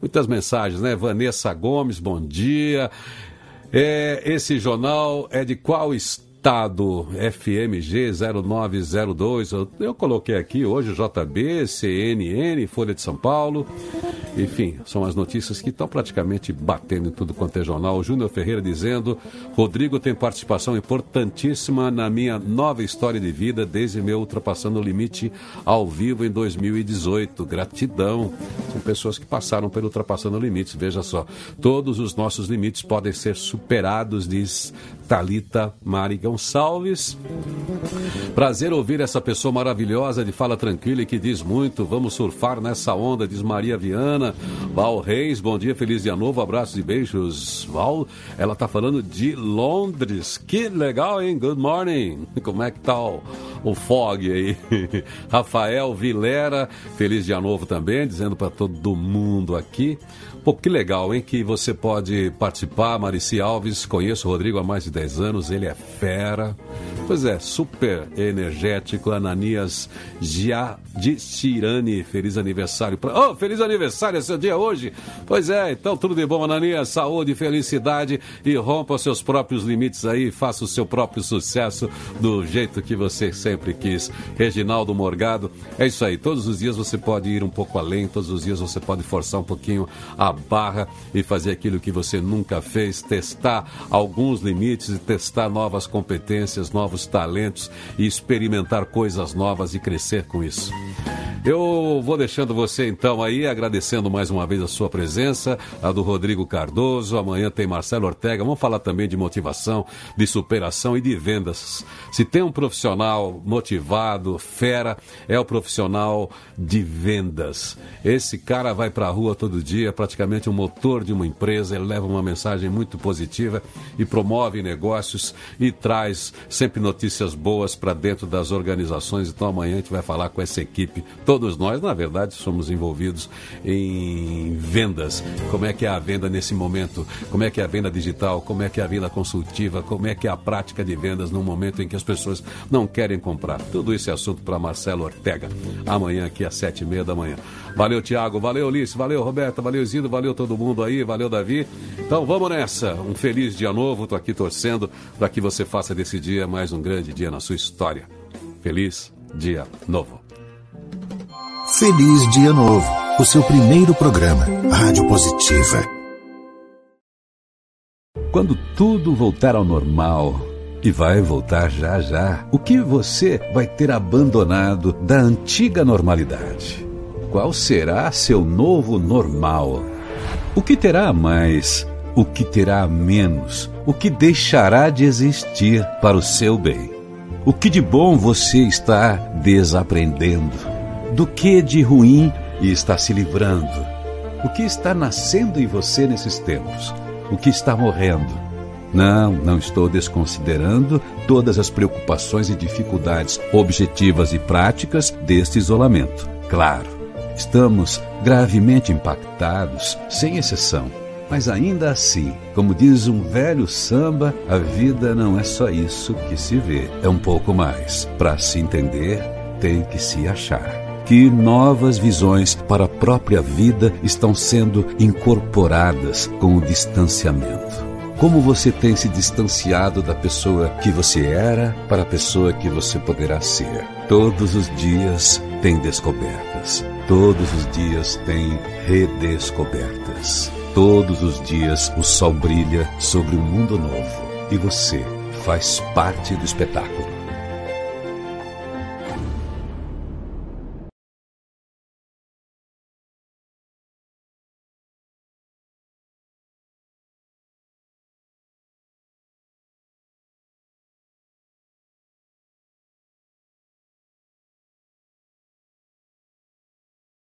Muitas mensagens, né? Vanessa Gomes, bom dia. É, esse jornal é de qual estado? Estado FMG 0902. Eu, eu, coloquei aqui hoje JB, CNN, Folha de São Paulo. Enfim, são as notícias que estão praticamente batendo em tudo quanto é jornal. Júnior Ferreira dizendo: Rodrigo tem participação importantíssima na minha nova história de vida desde meu ultrapassando o limite ao vivo em 2018. Gratidão. São pessoas que passaram pelo ultrapassando limites. Veja só, todos os nossos limites podem ser superados, diz Talita Mari Gonçalves. Prazer ouvir essa pessoa maravilhosa de fala tranquila e que diz muito. Vamos surfar nessa onda, diz Maria Viana. Val Reis, bom dia, feliz dia novo, abraços e beijos. Val, ela tá falando de Londres. Que legal, hein? Good morning. Como é que tá o, fog aí? Rafael Vilera, feliz dia novo também, dizendo para todo mundo aqui. Pô, que legal, hein? Que você pode participar. Marici Alves, conheço o Rodrigo há mais de 10 anos, ele é fera. Pois é, super energético, Ananias Tirani. Feliz aniversário. Pra... Oh, feliz aniversário, é seu dia hoje. Pois é, então tudo de bom, Ananias. Saúde, felicidade e rompa os seus próprios limites aí. Faça o seu próprio sucesso do jeito que você sempre quis. Reginaldo Morgado, é isso aí. Todos os dias você pode ir um pouco além, todos os dias você pode forçar um pouquinho a barra e fazer aquilo que você nunca fez, testar alguns limites e testar novas competências, novos talentos e experimentar coisas novas e crescer com isso. Eu vou deixando você então aí, agradecendo mais uma vez a sua presença, a do Rodrigo Cardoso. Amanhã tem Marcelo Ortega. Vamos falar também de motivação, de superação e de vendas. Se tem um profissional motivado, fera, é o profissional de vendas. Esse cara vai para a rua todo dia, praticamente um motor de uma empresa, ele leva uma mensagem muito positiva e promove negócios e traz sempre notícias boas para dentro das organizações. Então amanhã a gente vai falar com essa equipe Todos nós, na verdade, somos envolvidos em vendas. Como é que é a venda nesse momento? Como é que é a venda digital? Como é que é a venda consultiva? Como é que é a prática de vendas no momento em que as pessoas não querem comprar? Tudo isso é assunto para Marcelo Ortega. Amanhã aqui às sete e meia da manhã. Valeu, Tiago. Valeu, Ulisses. Valeu, Roberta. Valeu, Zido. Valeu todo mundo aí. Valeu, Davi. Então vamos nessa. Um feliz dia novo. Estou aqui torcendo para que você faça desse dia mais um grande dia na sua história. Feliz dia novo. Feliz Dia Novo, o seu primeiro programa, Rádio Positiva. Quando tudo voltar ao normal, e vai voltar já já, o que você vai ter abandonado da antiga normalidade? Qual será seu novo normal? O que terá mais? O que terá menos? O que deixará de existir para o seu bem? O que de bom você está desaprendendo? do que de ruim está se livrando? O que está nascendo em você nesses tempos? O que está morrendo? Não, não estou desconsiderando todas as preocupações e dificuldades objetivas e práticas deste isolamento. Claro, estamos gravemente impactados, sem exceção. Mas ainda assim, como diz um velho samba, a vida não é só isso que se vê, é um pouco mais. Para se entender, tem que se achar que novas visões para a própria vida estão sendo incorporadas com o distanciamento. Como você tem se distanciado da pessoa que você era para a pessoa que você poderá ser? Todos os dias tem descobertas. Todos os dias tem redescobertas. Todos os dias o sol brilha sobre um mundo novo. E você faz parte do espetáculo.